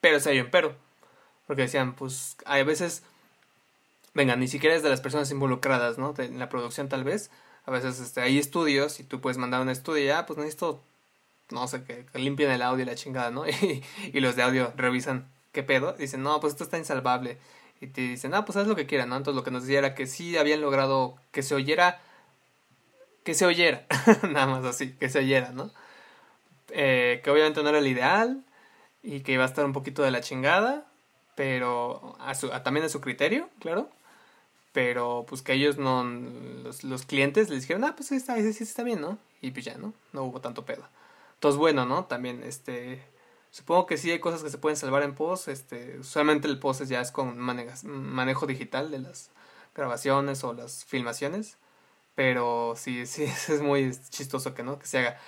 pero hay un pero. Porque decían, pues, hay veces, venga, ni siquiera es de las personas involucradas, ¿no? en la producción tal vez. A veces este, hay estudios y tú puedes mandar un estudio y, ah, pues necesito, no sé, que, limpien el audio y la chingada, ¿no? y los de audio revisan ¿qué pedo? Dicen, no, pues esto está insalvable. Y te dicen, ah, pues haz lo que quieran, ¿no? Entonces lo que nos decía era que sí habían logrado que se oyera, que se oyera, nada más así, que se oyera, ¿no? Eh, que obviamente no era el ideal y que iba a estar un poquito de la chingada, pero a su, también a su criterio, claro. Pero pues que ellos no, los, los clientes les dijeron, ah, pues sí está, sí, sí está bien, ¿no? Y pues ya, ¿no? No hubo tanto pedo. Entonces, bueno, ¿no? También, este, Supongo que sí hay cosas que se pueden salvar en post. Este, usualmente el post ya es con manejo digital de las grabaciones o las filmaciones. Pero sí, sí, es muy chistoso que no, que se haga.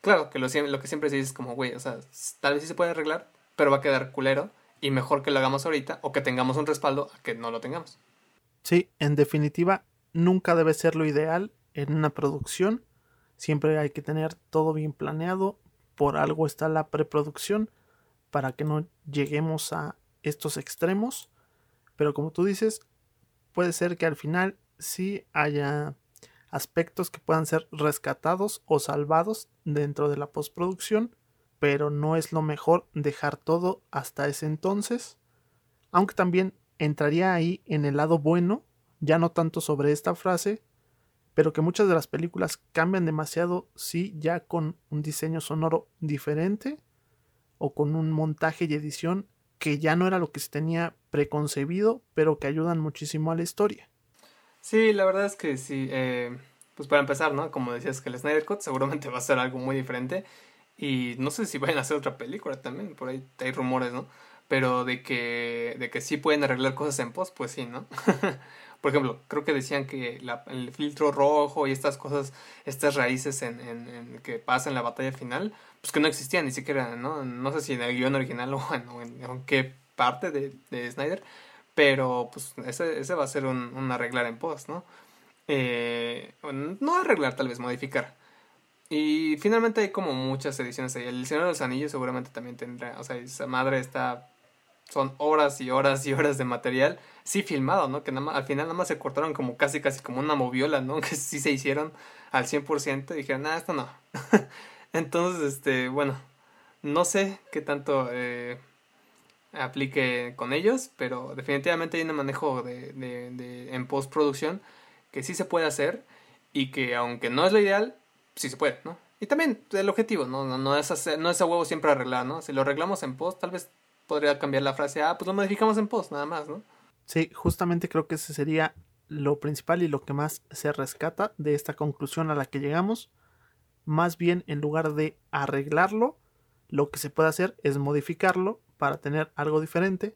Claro, que lo, lo que siempre se dice es como, güey, o sea, tal vez sí se puede arreglar, pero va a quedar culero. Y mejor que lo hagamos ahorita o que tengamos un respaldo a que no lo tengamos. Sí, en definitiva, nunca debe ser lo ideal en una producción. Siempre hay que tener todo bien planeado, por algo está la preproducción para que no lleguemos a estos extremos. Pero como tú dices, puede ser que al final sí haya aspectos que puedan ser rescatados o salvados dentro de la postproducción, pero no es lo mejor dejar todo hasta ese entonces. Aunque también entraría ahí en el lado bueno, ya no tanto sobre esta frase, pero que muchas de las películas cambian demasiado, sí, ya con un diseño sonoro diferente o con un montaje y edición que ya no era lo que se tenía preconcebido, pero que ayudan muchísimo a la historia. Sí, la verdad es que sí. Eh, pues para empezar, ¿no? Como decías que el Snyder Cut seguramente va a ser algo muy diferente. Y no sé si vayan a hacer otra película también, por ahí hay rumores, ¿no? pero de que, de que sí pueden arreglar cosas en post, pues sí, ¿no? Por ejemplo, creo que decían que el filtro rojo y estas cosas, estas raíces en, en, que pasan en la batalla final, pues que no existían ni siquiera, ¿no? No sé si en el guion original o en, qué parte de, de, Snyder, pero pues ese, ese va a ser un, un arreglar en post, ¿no? Eh, no arreglar, tal vez modificar. Y finalmente hay como muchas ediciones ahí. El Señor de los Anillos seguramente también tendrá, o sea, esa madre está son horas y horas y horas de material, sí filmado, ¿no? Que al final nada más se cortaron como casi casi como una moviola, ¿no? Que sí se hicieron al 100% y dijeron, nada, esto no. Entonces, este, bueno, no sé qué tanto eh, aplique con ellos, pero definitivamente hay un manejo de, de, de, en postproducción que sí se puede hacer y que aunque no es lo ideal, sí se puede, ¿no? Y también el objetivo, ¿no? No, es, hacer, no es a huevo siempre arreglar, ¿no? Si lo arreglamos en post, tal vez podría cambiar la frase, ah, pues lo modificamos en post, nada más, ¿no? Sí, justamente creo que ese sería lo principal y lo que más se rescata de esta conclusión a la que llegamos. Más bien, en lugar de arreglarlo, lo que se puede hacer es modificarlo para tener algo diferente.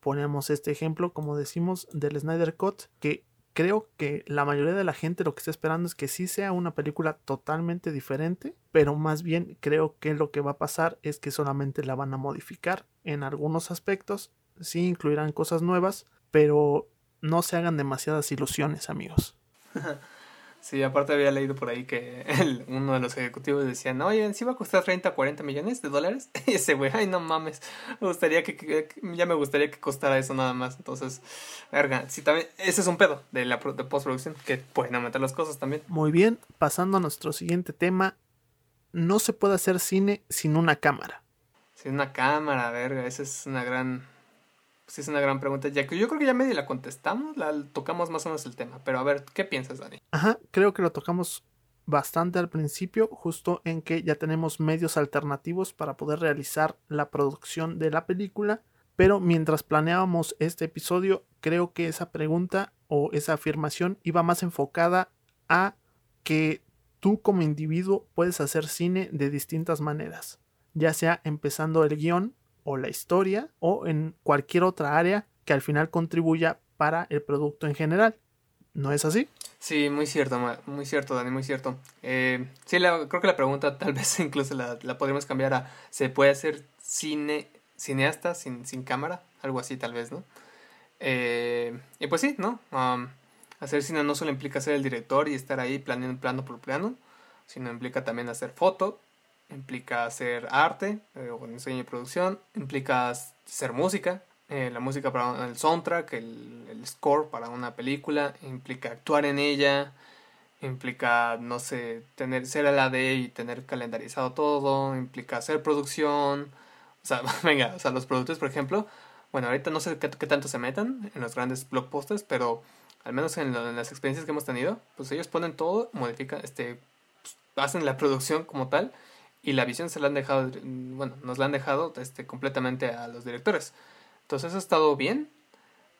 Ponemos este ejemplo, como decimos, del Snyder Cut, que creo que la mayoría de la gente lo que está esperando es que sí sea una película totalmente diferente, pero más bien creo que lo que va a pasar es que solamente la van a modificar en algunos aspectos, sí incluirán cosas nuevas, pero no se hagan demasiadas ilusiones, amigos. Sí, aparte había leído por ahí que uno de los ejecutivos decía, no, oye, ¿sí va a costar 30 o 40 millones de dólares? Y ese güey, ay, no mames, me gustaría que, ya me gustaría que costara eso nada más. Entonces, verga, sí, también, ese es un pedo de la de postproducción, que pueden aumentar las cosas también. Muy bien, pasando a nuestro siguiente tema, no se puede hacer cine sin una cámara. Sin una cámara, verga, esa es una gran Sí, es una gran pregunta, ya que yo creo que ya medio la contestamos, la tocamos más o menos el tema, pero a ver, ¿qué piensas, Dani? Ajá, creo que lo tocamos bastante al principio, justo en que ya tenemos medios alternativos para poder realizar la producción de la película, pero mientras planeábamos este episodio, creo que esa pregunta o esa afirmación iba más enfocada a que tú como individuo puedes hacer cine de distintas maneras, ya sea empezando el guion o la historia o en cualquier otra área que al final contribuya para el producto en general. ¿No es así? Sí, muy cierto, muy cierto, Dani, muy cierto. Eh, sí, creo que la pregunta tal vez incluso la, la, podríamos cambiar a ¿se puede hacer cine, cineasta sin, sin cámara? Algo así tal vez, ¿no? Eh, y pues sí, ¿no? Um, hacer cine no solo implica ser el director y estar ahí planeando plano por plano, sino implica también hacer foto, implica hacer arte, eh, o diseño y producción, implica hacer música, eh, la música para el soundtrack, el, el, score para una película, implica actuar en ella, implica, no sé, tener, ser el AD y tener calendarizado todo, implica hacer producción, o sea, venga, o sea, los productores, por ejemplo, bueno, ahorita no sé qué, tanto se metan en los grandes blockbusters, pero al menos en, en, las experiencias que hemos tenido, pues ellos ponen todo, modifican, este, pues, hacen la producción como tal, y la visión se la han dejado, bueno, nos la han dejado este, completamente a los directores. Entonces ha estado bien.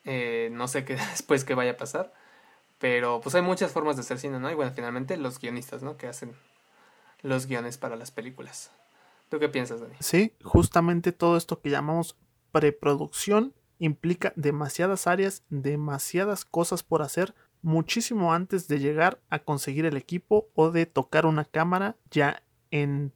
Eh, no sé qué después qué vaya a pasar. Pero pues hay muchas formas de hacer cine, ¿no? Y bueno, finalmente los guionistas, ¿no? Que hacen los guiones para las películas. ¿Tú qué piensas, Dani? Sí, justamente todo esto que llamamos preproducción implica demasiadas áreas, demasiadas cosas por hacer, muchísimo antes de llegar a conseguir el equipo o de tocar una cámara ya en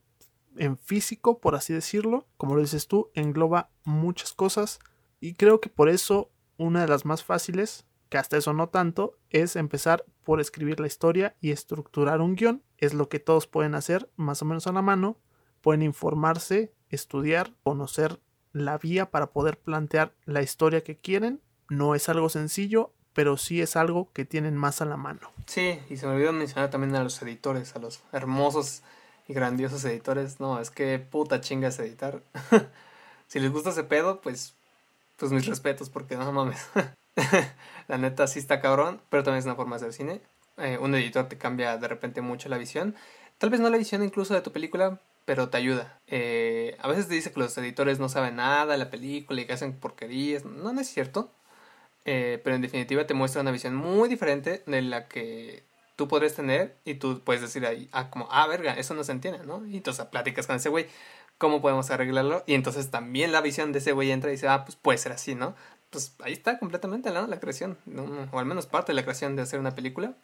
en físico, por así decirlo. Como lo dices tú, engloba muchas cosas. Y creo que por eso una de las más fáciles, que hasta eso no tanto, es empezar por escribir la historia y estructurar un guion. Es lo que todos pueden hacer más o menos a la mano. Pueden informarse, estudiar, conocer la vía para poder plantear la historia que quieren. No es algo sencillo, pero sí es algo que tienen más a la mano. Sí, y se me olvidó mencionar también a los editores, a los hermosos y grandiosos editores. No, es que puta chinga es editar. si les gusta ese pedo, pues, pues mis respetos, porque no mames. la neta sí está cabrón, pero también es una forma de hacer cine. Eh, un editor te cambia de repente mucho la visión. Tal vez no la visión incluso de tu película, pero te ayuda. Eh, a veces te dice que los editores no saben nada de la película y que hacen porquerías. No, es cierto. Eh, pero en definitiva te muestra una visión muy diferente de la que tú podrías tener y tú puedes decir ahí, ah, como, ah, verga, eso no se entiende, ¿no? Y entonces platicas con ese güey. ¿Cómo podemos arreglarlo? Y entonces también la visión de ese güey entra y dice, ah, pues puede ser así, ¿no? Pues ahí está completamente ¿no? la creación, o al menos parte de la creación de hacer una película.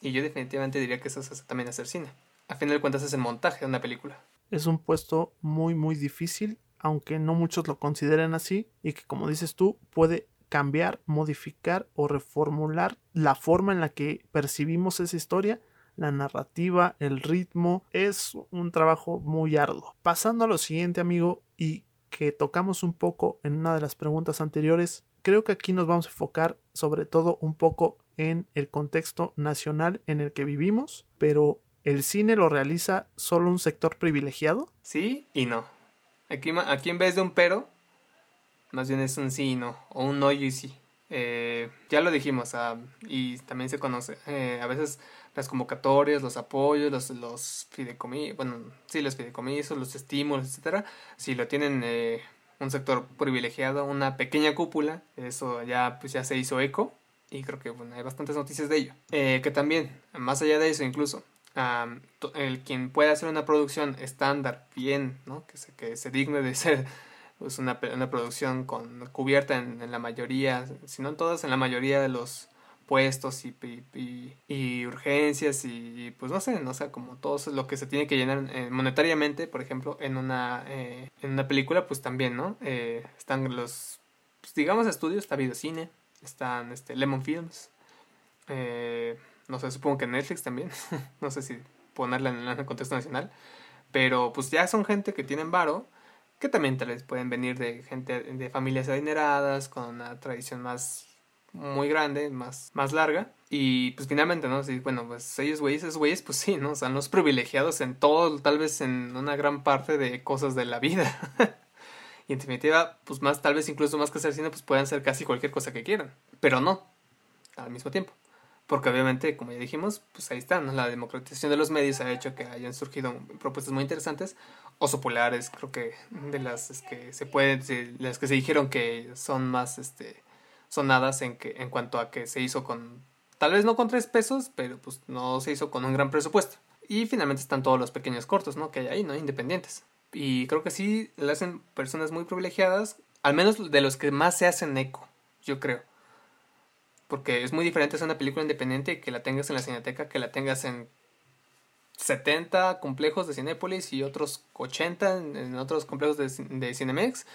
Y yo definitivamente diría que eso es también hacer cine. A fin de cuentas es el montaje de una película. Es un puesto muy muy difícil, aunque no muchos lo consideren así, y que como dices tú, puede cambiar, modificar o reformular la forma en la que percibimos esa historia, la narrativa, el ritmo. Es un trabajo muy arduo. Pasando a lo siguiente, amigo, y que tocamos un poco en una de las preguntas anteriores, creo que aquí nos vamos a enfocar sobre todo un poco en el contexto nacional en el que vivimos, pero ¿el cine lo realiza solo un sector privilegiado? Sí y no. Aquí, aquí en vez de un pero, más bien es un sí y no, o un no y sí. Eh, ya lo dijimos, ah, y también se conoce. Eh, a veces las convocatorias, los apoyos, los, los fideicomisos, bueno, sí, los fideicomisos, los estímulos, etcétera, si lo tienen eh, un sector privilegiado, una pequeña cúpula, eso ya, pues ya se hizo eco, y creo que hay bastantes noticias de ello. que también, más allá de eso, incluso, el quien puede hacer una producción estándar, bien, ¿no? que, se, que se digne de ser pues una, una producción con cubierta en, la mayoría, si no en todas, en la mayoría de los puestos y, y, urgencias y, pues no sé, no sé, como todo lo que se tiene que llenar eh, monetariamente, por ejemplo, en una, eh, en una película, pues también, ¿no? Eh, están los, pues, digamos, estudios, está Videocine, están este, Lemon Films, no sé, supongo que Netflix también, no sé si ponerla en el contexto nacional, pero pues ya son gente que tienen varo que también tal vez pueden venir de gente de familias adineradas, con una tradición más muy grande, más, más larga. Y pues finalmente, ¿no? Sí, bueno, pues ellos güeyes, esos güeyes, pues sí, ¿no? O sea, los privilegiados en todo, tal vez en una gran parte de cosas de la vida. y en definitiva, pues más, tal vez incluso más que hacer cine, pues pueden hacer casi cualquier cosa que quieran. Pero no, al mismo tiempo. Porque obviamente, como ya dijimos, pues ahí está, ¿no? La democratización de los medios ha hecho que hayan surgido propuestas muy interesantes Oso Polares, creo que de las que se pueden, las que se dijeron que son más este, sonadas en, que, en cuanto a que se hizo con, tal vez no con tres pesos, pero pues no se hizo con un gran presupuesto. Y finalmente están todos los pequeños cortos, ¿no? Que hay ahí, ¿no? Independientes. Y creo que sí le hacen personas muy privilegiadas, al menos de los que más se hacen eco, yo creo. Porque es muy diferente hacer una película independiente que la tengas en la cineteca, que la tengas en 70 complejos de Cinépolis y otros 80 en, otros complejos de, de, Cinemex.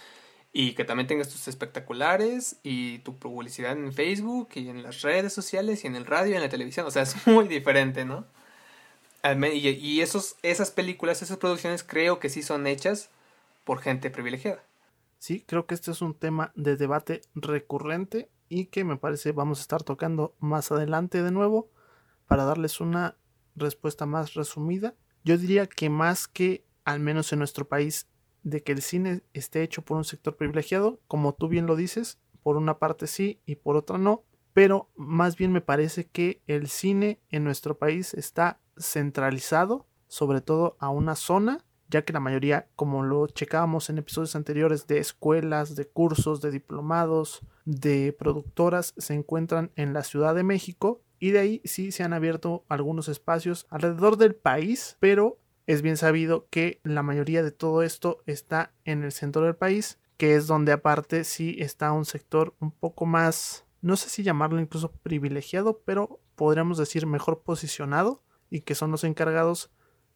Y que también tengas tus espectaculares y tu publicidad en Facebook y en las redes sociales y en el radio y en la televisión. O sea, es muy diferente, ¿no? Y esos, esas películas, esas producciones creo que sí son hechas por gente privilegiada. Sí, creo que este es un tema de debate recurrente y que me parece vamos a estar tocando más adelante de nuevo para darles una respuesta más resumida, yo diría que más que, al menos en nuestro país, de que el cine esté hecho por un sector privilegiado, como tú bien lo dices, por una parte sí y por otra no, pero más bien me parece que el cine en nuestro país está centralizado, sobre todo a una zona, ya que la mayoría, como lo checábamos en episodios anteriores, de escuelas, de cursos, de diplomados, de productoras, se encuentran en la Ciudad de México y de ahí sí se han abierto algunos espacios alrededor del país, pero es bien sabido que la mayoría de todo esto está en el centro del país, que es donde aparte sí está un sector un poco más, no sé si llamarlo incluso privilegiado, pero podríamos decir mejor posicionado y que son los encargados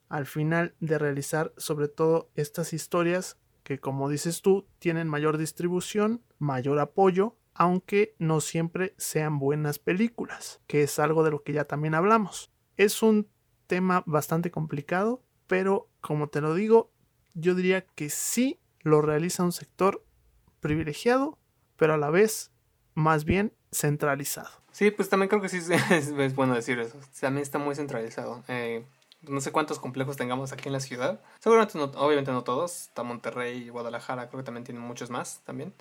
al final de realizar sobre todo estas historias que como dices tú tienen mayor distribución, mayor apoyo aunque no siempre sean buenas películas, que es algo de lo que ya también hablamos. Es un tema bastante complicado, pero como te lo digo, yo diría que sí lo realiza un sector privilegiado, pero a la vez más bien centralizado. Sí, pues también creo que sí es, bueno decir eso. También está muy centralizado. Eh, no sé cuántos complejos tengamos aquí en la ciudad. Seguramente no, obviamente no todos. Está Monterrey Guadalajara, creo que también tienen muchos más también.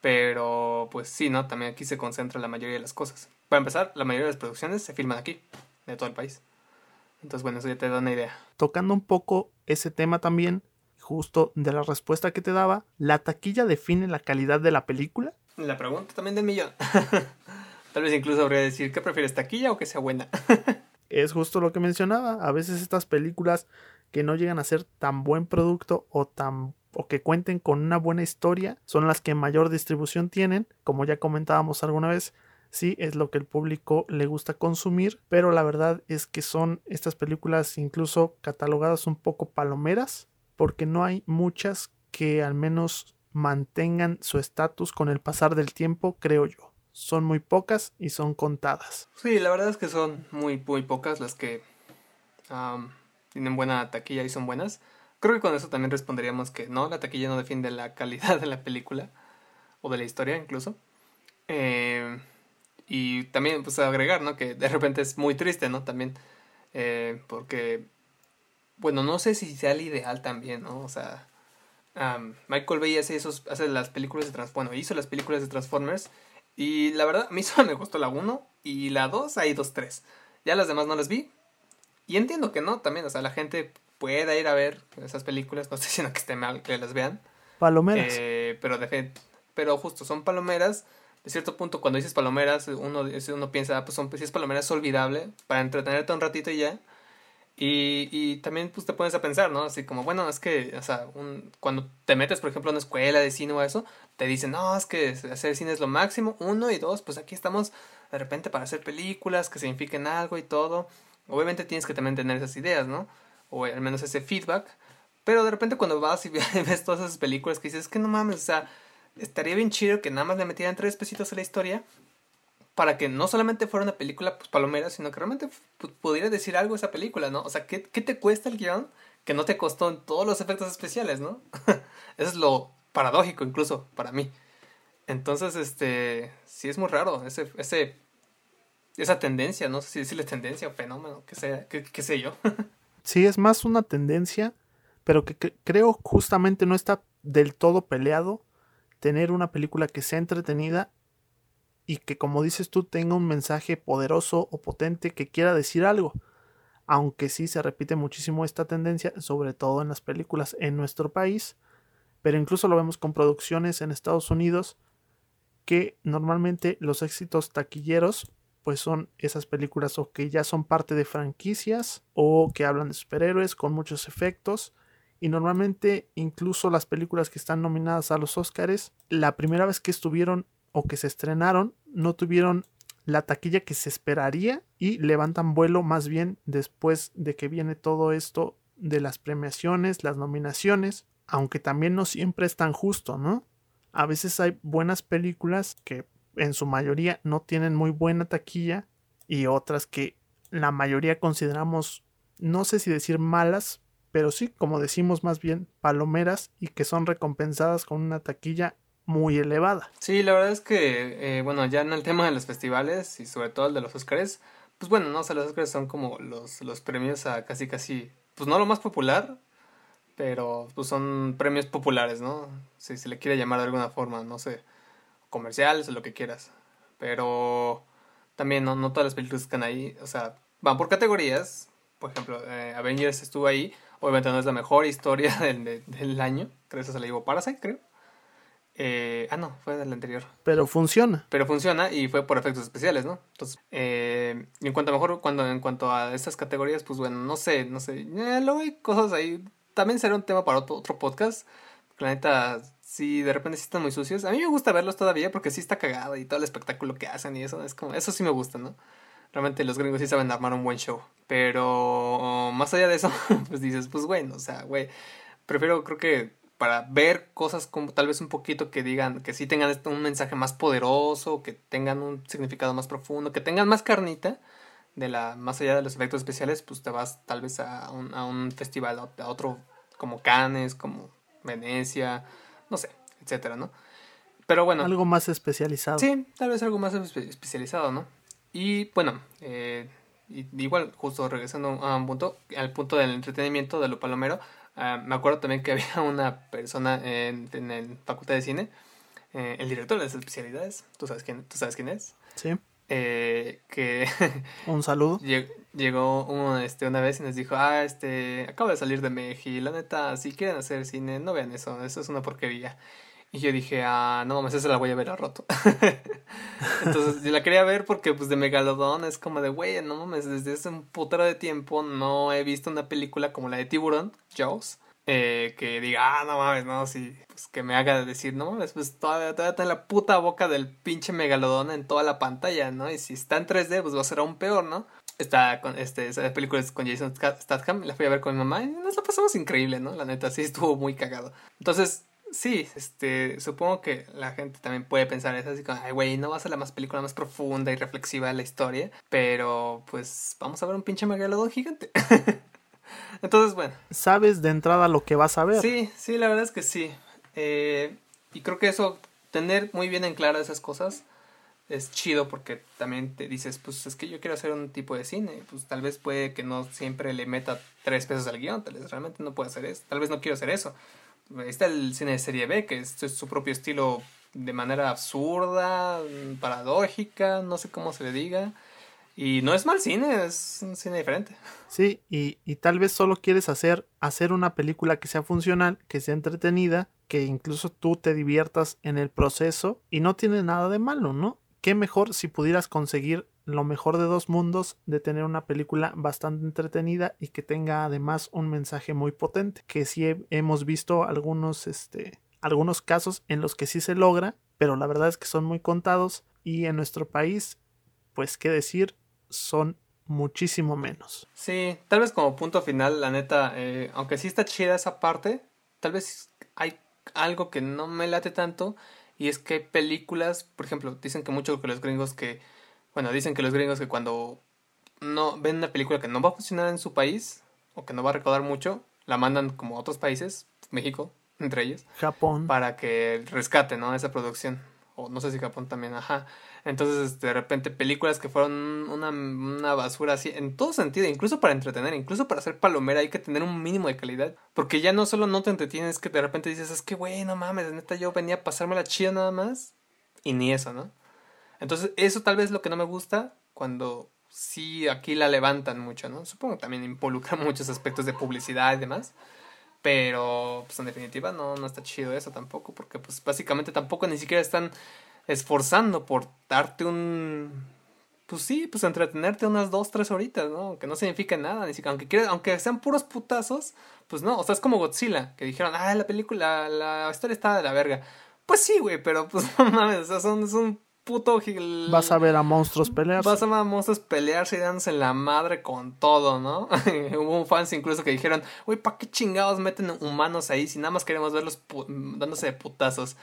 Pero pues sí, ¿no? También aquí se concentra la mayoría de las cosas. Para empezar, la mayoría de las producciones se filman aquí, de todo el país. Entonces, bueno, eso ya te da una idea. Tocando un poco ese tema también, justo de la respuesta que te daba, ¿la taquilla define la calidad de la película? La pregunta también del millón. Tal vez incluso habría que decir, ¿qué prefieres, taquilla o que sea buena? es justo lo que mencionaba. A veces estas películas que no llegan a ser tan buen producto o tan o que cuenten con una buena historia son las que mayor distribución tienen, como ya comentábamos alguna vez, sí es lo que el público le gusta consumir, pero la verdad es que son estas películas incluso catalogadas un poco palomeras, porque no hay muchas que al menos mantengan su estatus con el pasar del tiempo, creo yo. Son muy pocas y son contadas. Sí, la verdad es que son muy, muy pocas las que tienen buena taquilla y son buenas. Creo que con eso también responderíamos que no, la taquilla no defiende la calidad de la película o de la historia incluso. Eh, y también, pues, agregar, ¿no? Que de repente es muy triste, ¿no? También, eh, porque, bueno, no sé si sea el ideal también, ¿no? O sea, Michael Bay hace, esos, hace las películas de Transformers, bueno, hizo las películas de Transformers y la verdad, a mí solo me gustó la 1 y la 2, hay dos, tres. Ya las demás no las vi. Y entiendo que no, también, o sea, la gente pueda ir a ver esas películas, no estoy diciendo que esté mal que las vean. Palomeras. Eh, pero, de, pero justo, son palomeras de cierto punto, cuando dices palomeras, uno, uno piensa, ah, pues son, si es palomeras es olvidable, para entretenerte un ratito y ya. Y, y también pues te pones a pensar, ¿no? Así como, bueno, es que, o sea, un, cuando te metes, por ejemplo, a una escuela de cine o eso, te dicen, no, es que hacer cine es lo máximo, uno y dos, pues aquí estamos de repente para hacer películas que signifiquen algo y todo. Obviamente tienes que también tener esas ideas, ¿no? O al menos ese feedback. Pero de repente cuando vas y ves todas esas películas que dices, es que no mames, o sea, estaría bien chido que nada más le metieran tres pesitos a la historia para que no solamente fuera una película pues, palomera, sino que realmente pues, pudiera decir algo esa película, ¿no? O sea, ¿qué, ¿qué, te cuesta el guion que no te costó en todos los efectos especiales, ¿no? Eso es lo paradójico incluso para mí. Entonces, este, sí es muy raro ese, ese, esa tendencia, no sé si decirle tendencia o fenómeno, que sea, qué sé yo. sí, es más una tendencia, pero que creo justamente no está del todo peleado tener una película que sea entretenida y que como dices tú tenga un mensaje poderoso o potente que quiera decir algo. Aunque sí se repite muchísimo esta tendencia, sobre todo en las películas en nuestro país, pero incluso lo vemos con producciones en Estados Unidos que normalmente los éxitos taquilleros pues son esas películas o que ya son parte de franquicias o que hablan de superhéroes con muchos efectos y normalmente incluso las películas que están nominadas a los Oscars, la primera vez que estuvieron o que se estrenaron, no tuvieron la taquilla que se esperaría y levantan vuelo más bien después de que viene todo esto de las premiaciones, las nominaciones, aunque también no siempre es tan justo, ¿no? A veces hay buenas películas que en su mayoría no tienen muy buena taquilla y otras que la mayoría consideramos, no sé si decir malas, pero sí, como decimos más bien, palomeras y que son recompensadas con una taquilla muy elevada. Sí, la verdad es que, eh, bueno, ya en el tema de los festivales y sobre todo el de los Oscars, pues bueno, no, o sea, los Oscars son como los, los premios a casi, casi, pues no lo más popular, pero pues son premios populares, ¿no? Si se le quiere llamar de alguna forma, no sé, comerciales o lo que quieras. Pero también no, no todas las películas están ahí, o sea, van por categorías. Por ejemplo, eh, Avengers estuvo ahí, Obviamente no es la mejor historia del, del año. Creo que se la llevó Parasite, creo. Eh, ah, no, fue del anterior. Pero funciona. Pero funciona y fue por efectos especiales, ¿no? Entonces, eh, en cuanto a mejor, cuando en cuanto a estas categorías, pues bueno, no sé, no sé. Eh, luego hay cosas ahí. También será un tema para otro, otro podcast. La neta, sí, de repente sí están muy sucios. A mí me gusta verlos todavía porque sí está cagado y todo el espectáculo que hacen y eso es como, eso sí me gusta, ¿no? Realmente los gringos sí saben armar un buen show. Pero más allá de eso, pues dices, pues bueno, o sea, güey, prefiero creo que para ver cosas como tal vez un poquito que digan, que sí tengan un mensaje más poderoso, que tengan un significado más profundo, que tengan más carnita, de la, más allá de los efectos especiales, pues te vas tal vez a un, a un festival, a otro como Cannes, como Venecia, no sé, etcétera, ¿no? Pero bueno. Algo más especializado. Sí, tal vez algo más especializado, ¿no? Y bueno, eh, igual, justo regresando a un punto, al punto del entretenimiento de lo palomero, ah, me acuerdo también que había una persona en, en el facultad de cine, eh, el director de las especialidades, ¿tú sabes quién, tú sabes quién es? Sí. Eh, que un saludo. llegó este una vez y nos dijo ah este acabo de salir de México la neta si quieren hacer cine no vean eso eso es una porquería Y yo dije, ah, no mames, esa la voy a ver a roto. Entonces, yo la quería ver porque, pues, de Megalodón es como de, güey, no mames, desde hace un putero de tiempo no he visto una película como la de Tiburón, Jaws, eh, que diga, ah, no mames, no, sí, pues que me haga decir, no mames, pues todavía, todavía está en la puta boca del pinche Megalodón en toda la pantalla, ¿no? Y si está en 3D, pues va a ser aún peor, ¿no? Esta, con, este, esa película es con Jason Statham, la fui a ver con mi mamá y nos la pasamos increíble, ¿no? La neta, sí estuvo muy cagado. Entonces, sí, este, supongo que la gente también puede pensar eso, así como, ay, güey, no va a ser la más película más profunda y reflexiva de la historia, pero pues vamos a ver un pinche megalodón gigante. Entonces, bueno. Sabes de entrada lo que vas a ver. Sí, sí, la verdad es que sí. Eh, y creo que eso, tener muy bien en claro esas cosas, es chido porque también te dices, pues es que yo quiero hacer un tipo de cine, pues tal vez puede que no siempre le meta tres pesos al guion, tal vez realmente no puedo hacer eso, tal vez no quiero hacer eso. Ahí está el cine de serie B, que es, es su propio estilo de manera absurda, paradójica, no sé cómo se le diga. Y no es mal cine, es un cine diferente. Sí, y, y, tal vez solo quieres hacer, hacer una película que sea funcional, que sea entretenida, que incluso tú te diviertas en el proceso y no tiene nada de malo, ¿no? qué mejor si pudieras conseguir lo mejor de dos mundos de tener una película bastante entretenida y que tenga además un mensaje muy potente que sí hemos visto algunos este algunos casos en los que sí se logra pero la verdad es que son muy contados y en nuestro país pues qué decir son muchísimo menos sí tal vez como punto final la neta eh, aunque sí está chida esa parte tal vez hay algo que no me late tanto y es que hay películas, por ejemplo, dicen que mucho que los gringos que, bueno, dicen que los gringos que cuando no ven una película que no va a funcionar en su país o que no va a recaudar mucho, la mandan como a otros países, México, entre ellos. Japón. Para que rescate, ¿no? Esa producción. No sé si Japón también, ajá. Entonces, este, de repente, películas que fueron una, basura así, en todo sentido, incluso para entretener, incluso para hacer palomera, hay que tener un mínimo de calidad. Porque ya no solo no te entretienes, que de repente dices, es que, güey, mames, neta, yo venía a pasarme la chida nada más. Y ni eso, ¿no? Entonces, eso tal vez es lo que no me gusta cuando sí aquí la levantan mucho, ¿no? Supongo que también involucra muchos aspectos de publicidad y demás. Pero, pues en definitiva, no, no está chido eso tampoco, porque pues básicamente tampoco ni siquiera están esforzando por darte un pues sí, pues entretenerte unas dos, tres horitas, ¿no? Aunque no significa nada, ni siquiera, aunque quieras, aunque sean puros putazos, pues no, o sea, es como Godzilla, que dijeron, ah, la película, la historia está de la verga. Pues sí, güey, pero pues no mames, o sea, son, es un puto... Vas a ver a monstruos pelearse. Vas a ver a monstruos pelearse y dándose la madre con todo, ¿no? Hubo fans incluso que dijeron, güey, ¿para qué chingados meten humanos ahí si nada más queremos verlos dándose de putazos?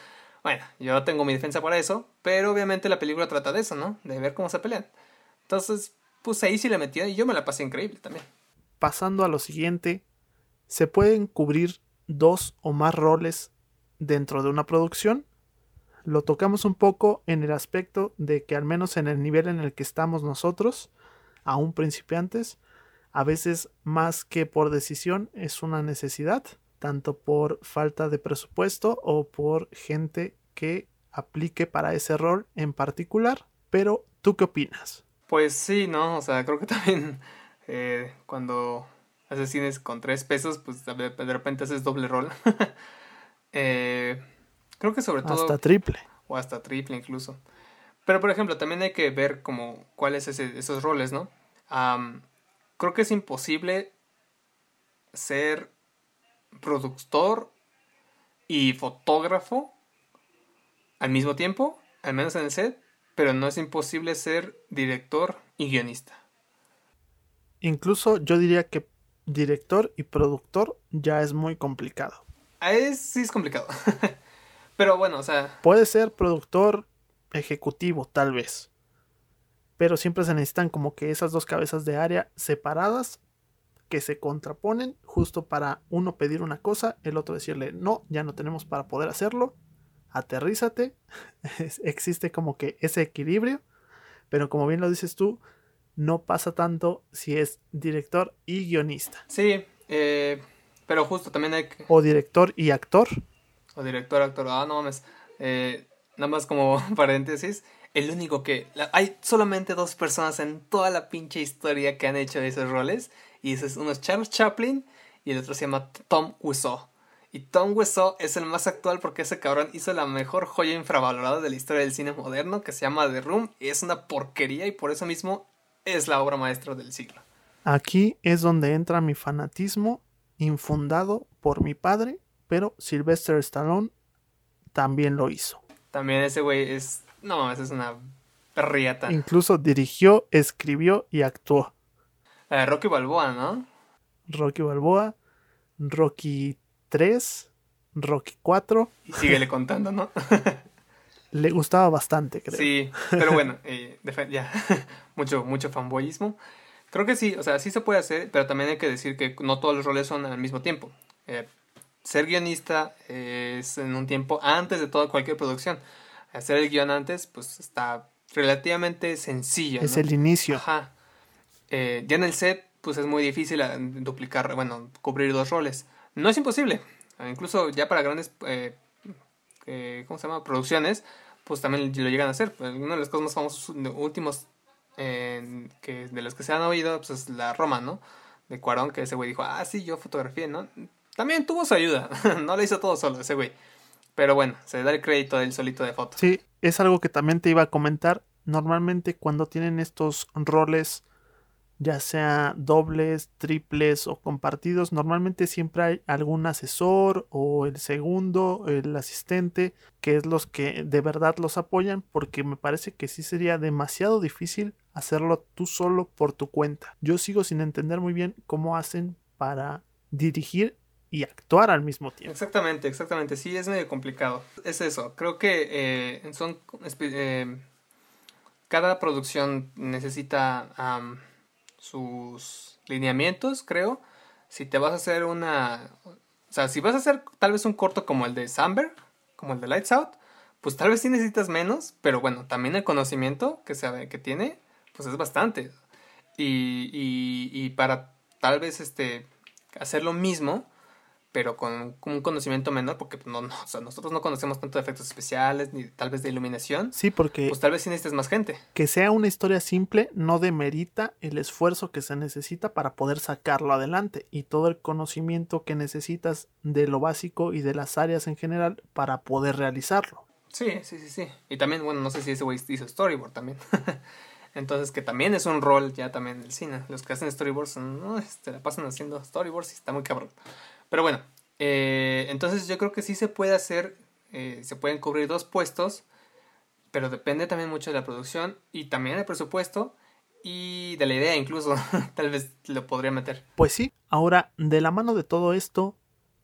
Bueno, yo tengo mi defensa para eso, pero obviamente la película trata de eso, ¿no? De ver cómo se pelean. Entonces, pues ahí sí le metí y yo me la pasé increíble también. Pasando a lo siguiente, ¿se pueden cubrir dos o más roles dentro de una producción? Lo tocamos un poco en el aspecto de que al menos en el nivel en el que estamos nosotros, aún principiantes, a veces más que por decisión es una necesidad tanto por falta de presupuesto o por gente que aplique para ese rol en particular. Pero, ¿tú qué opinas? Pues sí, ¿no? O sea, creo que también eh, cuando haces cines con tres pesos, pues de repente haces doble rol. eh, creo que sobre todo... Hasta triple. O hasta triple incluso. Pero, por ejemplo, también hay que ver como cuáles esos roles, ¿no? creo que es imposible ser productor y fotógrafo al mismo tiempo, al menos en el set, pero no es imposible ser director y guionista. Incluso yo diría que director y productor ya es muy complicado. Ah, es, sí es complicado. pero bueno, o sea... Puede ser productor ejecutivo, tal vez. Pero siempre se necesitan como que esas dos cabezas de área separadas que se contraponen justo para uno pedir una cosa, el otro decirle, no, ya no tenemos para poder hacerlo, aterrízate, existe como que ese equilibrio, pero como bien lo dices tú, no pasa tanto si es director y guionista. Sí, eh, pero justo también hay que... O director y actor. O director, actor, ah, no mames. Eh, nada más como paréntesis, el único que... hay solamente dos personas en toda la pinche historia que han hecho esos roles y uno es Charles Chaplin y el otro se llama Tom Wiseau. Y Tom Wiseau es el más actual porque ese cabrón hizo la mejor joya infravalorada de la historia del cine moderno que se llama The Room y es una porquería y por eso mismo es la obra maestra del siglo. Aquí es donde entra mi fanatismo infundado por mi padre, pero Sylvester Stallone también lo hizo. También ese güey es... No, esa es una perriata. Incluso dirigió, escribió y actuó. Rocky Balboa, ¿no? Rocky Balboa, Rocky 3, Rocky 4. Y síguele contando, ¿no? Le gustaba bastante, creo. Sí, pero bueno, eh, ya, mucho, mucho fanboyismo. Creo que sí, o sea, sí se puede hacer, pero también hay que decir que no todos los roles son al mismo tiempo. Eh, ser guionista es en un tiempo antes de toda cualquier producción. Hacer el guion antes, pues está relativamente sencillo. Es el inicio. Ajá. Eh, ya en el set, pues es muy difícil duplicar, bueno, cubrir dos roles. No es imposible. Incluso ya para grandes, eh, eh, ¿cómo se llama? Producciones, pues también lo llegan a hacer. Una de las cosas más famosas últimos que, de las que se han oído, pues es la Roma, ¿no? De Cuarón, que ese güey dijo, ah, sí, yo fotografié, ¿no? También tuvo su ayuda. no lo hizo todo solo ese güey. Pero bueno, se da el crédito del solito de foto. Sí, es algo que también te iba a comentar. Normalmente cuando tienen estos roles ya sea dobles, triples o compartidos, normalmente siempre hay algún asesor o el segundo, el asistente, que es los que de verdad los apoyan, porque me parece que sí sería demasiado difícil hacerlo tú solo por tu cuenta. Yo sigo sin entender muy bien cómo hacen para dirigir y actuar al mismo tiempo. Exactamente, exactamente, sí, es medio complicado. Es eso, creo que eh, son... Eh, cada producción necesita sus lineamientos, creo. Si te vas a hacer una... O sea, si vas a hacer tal vez un corto como el de Samber, como el de Lights Out, pues tal vez sí necesitas menos, pero bueno, también el conocimiento que, sabe, que tiene, pues es bastante. Y, y, y para tal vez este, hacer lo mismo, pero con, un conocimiento menor, porque no, no, o sea, nosotros no conocemos tanto de efectos especiales, ni tal vez de iluminación. Sí, porque... Pues tal vez sí necesites más gente. Que sea una historia simple no demerita el esfuerzo que se necesita para poder sacarlo adelante y todo el conocimiento que necesitas de lo básico y de las áreas en general para poder realizarlo. Sí, sí, sí, sí. Y también, bueno, no sé si ese güey hizo storyboard también. Entonces, que también es un rol ya también del cine. Los que hacen storyboards, no, este, la pasan haciendo storyboards y está muy cabrón. Pero bueno, eh, entonces yo creo que sí se puede hacer, eh, se pueden cubrir dos puestos, pero depende también mucho de la producción y también del presupuesto y de la idea incluso, tal vez lo podría meter. Pues sí, ahora de la mano de todo esto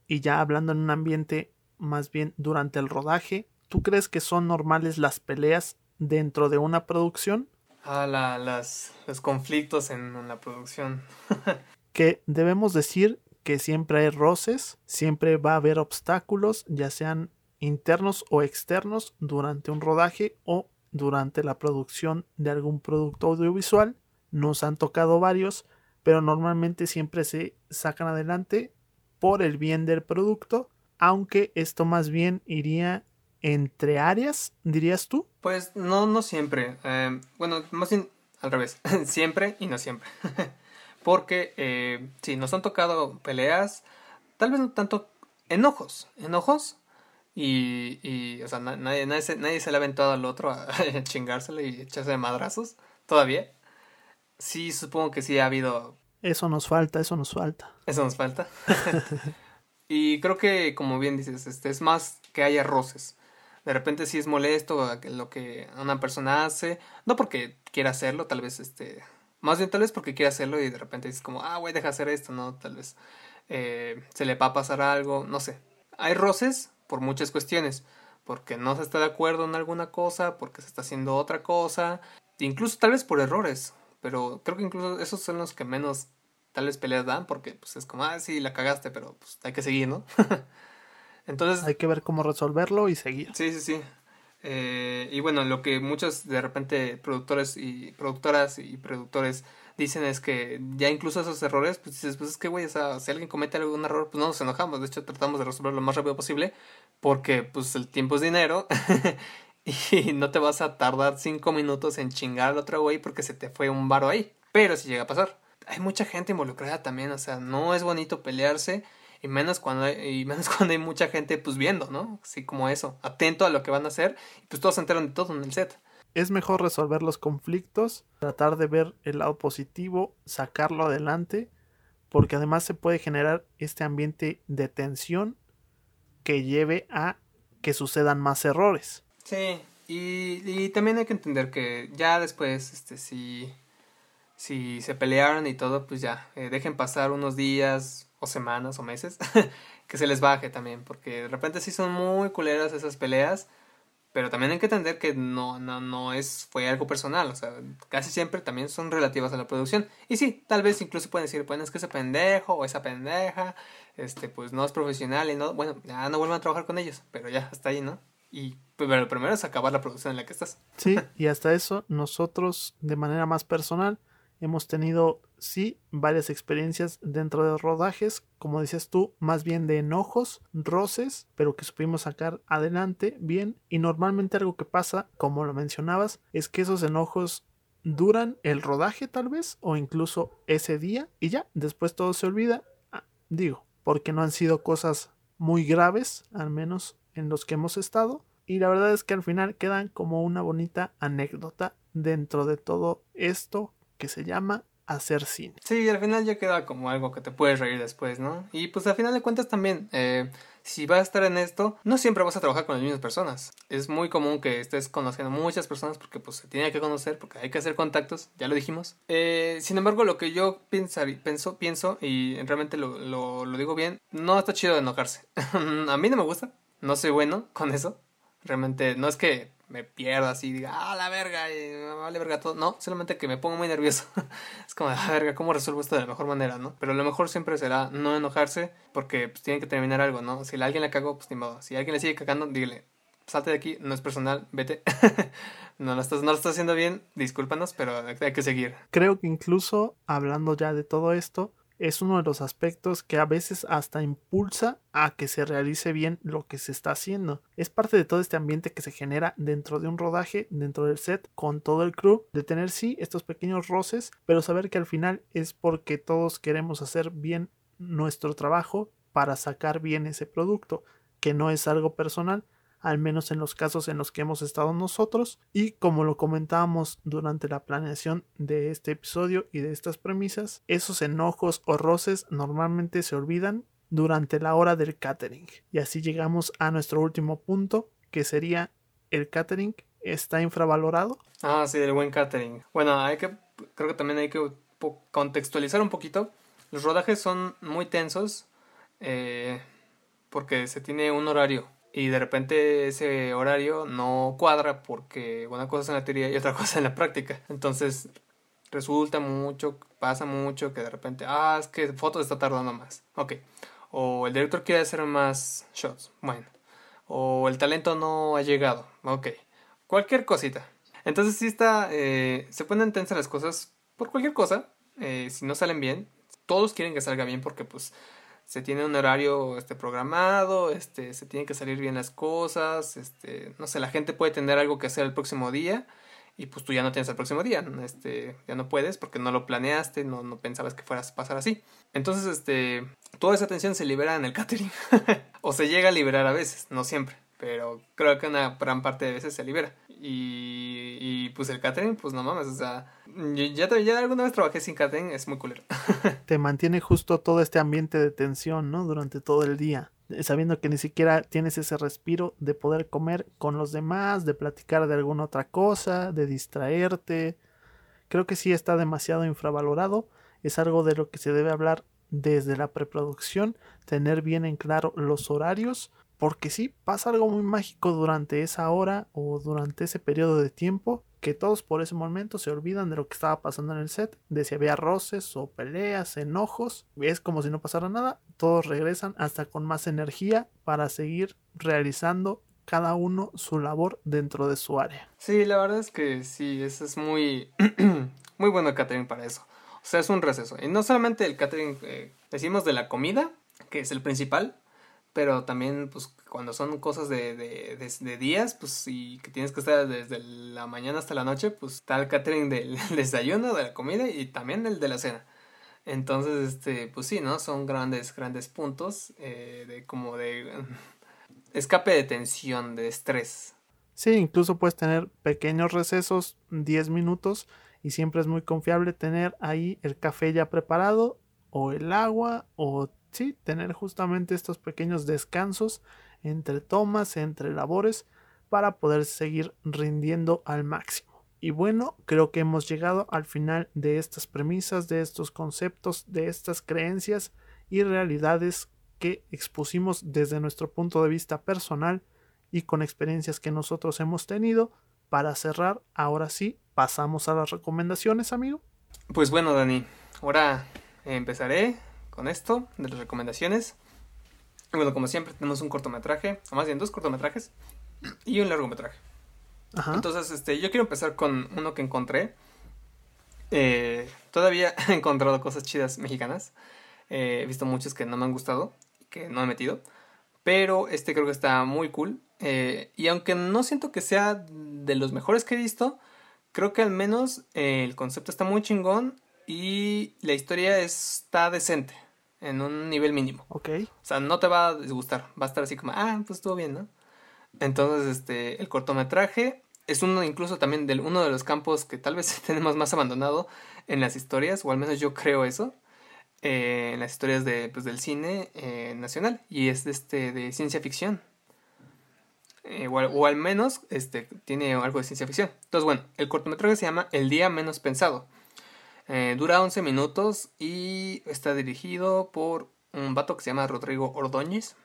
y ya hablando en un ambiente más bien durante el rodaje, ¿tú crees que son normales las peleas dentro de una producción? Ah, la, las, los conflictos en, en la producción. que debemos decir que siempre hay roces, siempre va a haber obstáculos, ya sean internos o externos, durante un rodaje o durante la producción de algún producto audiovisual. Nos han tocado varios, pero normalmente siempre se sacan adelante por el bien del producto, aunque esto más bien iría entre áreas, dirías tú? Pues no, no siempre. Eh, bueno, más bien al revés, siempre y no siempre. Porque eh, sí, nos han tocado peleas, tal vez no tanto enojos, enojos. Y, y o sea, nadie, nadie, se, nadie se le ha aventado al otro a, chingárselo y echarse de madrazos todavía. Sí, supongo que sí ha habido... Eso nos falta, eso nos falta. Eso nos falta. y creo que, como bien dices, este, es más que haya roces. De repente sí es molesto lo que una persona hace, no porque quiera hacerlo, tal vez este más bien tal vez porque quiere hacerlo y de repente dices como, ah, güey, deja hacer esto, ¿no? Tal vez eh, se le va a pasar algo, no sé. Hay roces por muchas cuestiones. Porque no se está de acuerdo en alguna cosa, porque se está haciendo otra cosa. Incluso tal vez por errores. Pero creo que incluso esos son los que menos tal vez peleas dan. Porque pues es como, ah, sí, la cagaste, pero pues hay que seguir, ¿no? Entonces... Hay que ver cómo resolverlo y seguir. Sí, sí, sí. Eh, y bueno, lo que muchos de repente productores y productoras y productores dicen es que ya incluso esos errores, pues dices, pues es que güey, o sea, si alguien comete algún error, pues no nos enojamos, de hecho tratamos de resolverlo lo más rápido posible, porque pues el tiempo es dinero y no te vas a tardar cinco minutos en chingar al otro güey porque se te fue un varo ahí, pero si llega a pasar. Hay mucha gente involucrada también, o sea, no es bonito pelearse y menos cuando hay, y menos cuando hay mucha gente pues viendo, ¿no? Así como eso, atento a lo que van a hacer, y pues todos se enteran de todo en el set. Es mejor resolver los conflictos, tratar de ver el lado positivo, sacarlo adelante, porque además se puede generar este ambiente de tensión que lleve a que sucedan más errores. Sí, y, y también hay que entender que ya después, este, si, si se pelearon y todo, pues ya, eh, dejen pasar unos días o semanas o meses, que se les baje también, porque de repente sí son muy culeras esas peleas, pero también hay que entender que no, no, no es, fue algo personal, o sea, casi siempre también son relativas a la producción. Y sí, tal vez incluso pueden decir, bueno, es que ese pendejo o esa pendeja, este, pues no es profesional y no, bueno, ya no vuelvan a trabajar con ellos, pero ya, hasta ahí, ¿no? Y pero lo primero es acabar la producción en la que estás. Sí, y hasta eso nosotros de manera más personal hemos tenido, sí, varias experiencias dentro de rodajes, como decías tú, más bien de enojos, roces, pero que supimos sacar adelante bien. Y normalmente algo que pasa, como lo mencionabas, es que esos enojos duran el rodaje tal vez, o incluso ese día, y ya, después todo se olvida. Ah, digo, porque no han sido cosas muy graves, al menos en los que hemos estado. Y la verdad es que al final quedan como una bonita anécdota dentro de todo esto que se llama hacer cine. Sí, al final ya queda como algo que te puedes reír después, ¿no? Y pues al final de cuentas también, eh, si vas a estar en esto, no siempre vas a trabajar con las mismas personas. Es muy común que estés conociendo muchas personas porque pues se tiene que conocer, porque hay que hacer contactos, ya lo dijimos. Eh, sin embargo, lo que yo pienso, pienso, y realmente lo, lo, lo digo bien, no está chido de enojarse. a mí no me gusta, no soy bueno con eso. Realmente no es que me pierda así diga, ah, la verga, vale verga todo. No, solamente que me pongo muy nervioso. es como, la verga, ¿cómo resuelvo esto de la mejor manera, no? Pero lo mejor siempre será no enojarse porque pues tienen que terminar algo, ¿no? Si alguien le cagó, pues ni modo. Si alguien le sigue cagando, dígale, salte de aquí, no es personal, vete. no, lo estás, no lo estás haciendo bien, discúlpanos, pero hay que seguir. Creo que incluso hablando ya de todo esto, es uno de los aspectos que a veces hasta impulsa a que se realice bien lo que se está haciendo. Es parte de todo este ambiente que se genera dentro de un rodaje, dentro del set, con todo el crew, de tener sí estos pequeños roces, pero saber que al final es porque todos queremos hacer bien nuestro trabajo para sacar bien ese producto, que no es algo personal, al menos en los casos en los que hemos estado nosotros. Y como lo comentábamos durante la planeación de este episodio y de estas premisas, esos enojos o roces normalmente se olvidan durante la hora del catering. Y así llegamos a nuestro último punto, que sería el catering está infravalorado. Ah, sí, el buen catering. Bueno, hay que, creo que también hay que contextualizar un poquito. Los rodajes son muy tensos eh, porque se tiene un horario y de repente ese horario no cuadra porque una cosa es en la teoría y otra cosa en la práctica. Entonces resulta mucho, pasa mucho que de repente, ah, es que fotos está tardando más. Ok. O el director quiere hacer más shots. Bueno. O el talento no ha llegado. Ok. Cualquier cosita. Entonces sí está, eh, se ponen tensas las cosas por cualquier cosa. Eh, si no salen bien, todos quieren que salga bien porque pues se tiene un horario este programado, este se tienen que salir bien las cosas, este no sé, la gente puede tener algo que hacer el próximo día y pues tú ya no tienes el próximo día, este ya no puedes porque no lo planeaste, no, no pensabas que fueras a pasar así. Entonces, este toda esa tensión se libera en el catering o se llega a liberar a veces, no siempre pero creo que una gran parte de veces se libera. Y, y pues el catering, pues no mames, o sea, ya, ya alguna vez trabajé sin catering, es muy culero. Te mantiene justo todo este ambiente de tensión, ¿no? Durante todo el día, sabiendo que ni siquiera tienes ese respiro de poder comer con los demás, de platicar de alguna otra cosa, de distraerte. Creo que sí está demasiado infravalorado, es algo de lo que se debe hablar desde la preproducción, tener bien en claro los horarios, porque sí, pasa algo muy mágico durante esa hora o durante ese periodo de tiempo que todos por ese momento se olvidan de lo que estaba pasando en el set, de si había roces o peleas, enojos, es como si no pasara nada, todos regresan hasta con más energía para seguir realizando cada uno su labor dentro de su área. Sí, la verdad es que sí, eso es muy, muy bueno el catering para eso. O sea, es un receso. Y no solamente el catering, eh, decimos de la comida, que es el principal, pero también pues cuando son cosas de, de, días, pues y que tienes que estar desde la mañana hasta la noche, pues está el catering del desayuno, de la comida y también el de la cena. Entonces, este, pues sí, ¿no? Son grandes, grandes puntos eh, de como de escape de tensión, de estrés. Sí, incluso puedes tener pequeños recesos, 10 minutos, y siempre es muy confiable tener ahí el café ya preparado, o el agua, o sí, tener justamente estos pequeños descansos entre tomas, entre labores, para poder seguir rindiendo al máximo. Y bueno, creo que hemos llegado al final de estas premisas, de estos conceptos, de estas creencias y realidades que expusimos desde nuestro punto de vista personal y con experiencias que nosotros hemos tenido. Para cerrar, ahora sí, pasamos a las recomendaciones, amigo. Pues bueno, Dani, ahora empezaré con esto de las recomendaciones. Bueno, como siempre, tenemos un cortometraje, o más bien dos cortometrajes y un largometraje. Entonces, este, yo quiero empezar con uno que encontré. Eh, todavía he encontrado cosas chidas mexicanas. Eh, he visto muchos que no me han gustado, que no he metido. Pero este creo que está muy cool. Eh, y aunque no siento que sea de los mejores que he visto, creo que al menos el concepto está muy chingón y la historia está decente, en un nivel mínimo. Ok. O sea, no te va a disgustar, va a estar así como, ah, pues estuvo bien, ¿no? Entonces, este, el cortometraje es uno incluso también de uno de los campos que tal vez tenemos más abandonado en las historias, o al menos yo creo eso, eh, en las historias de, pues, del cine eh, nacional, y es este, de ciencia ficción. Eh, o, al menos este, tiene algo de ciencia ficción. Entonces, bueno, el cortometraje se llama El Día Menos Pensado. Dura 11 minutos y está dirigido por un vato que se llama Rodrigo Ordóñez.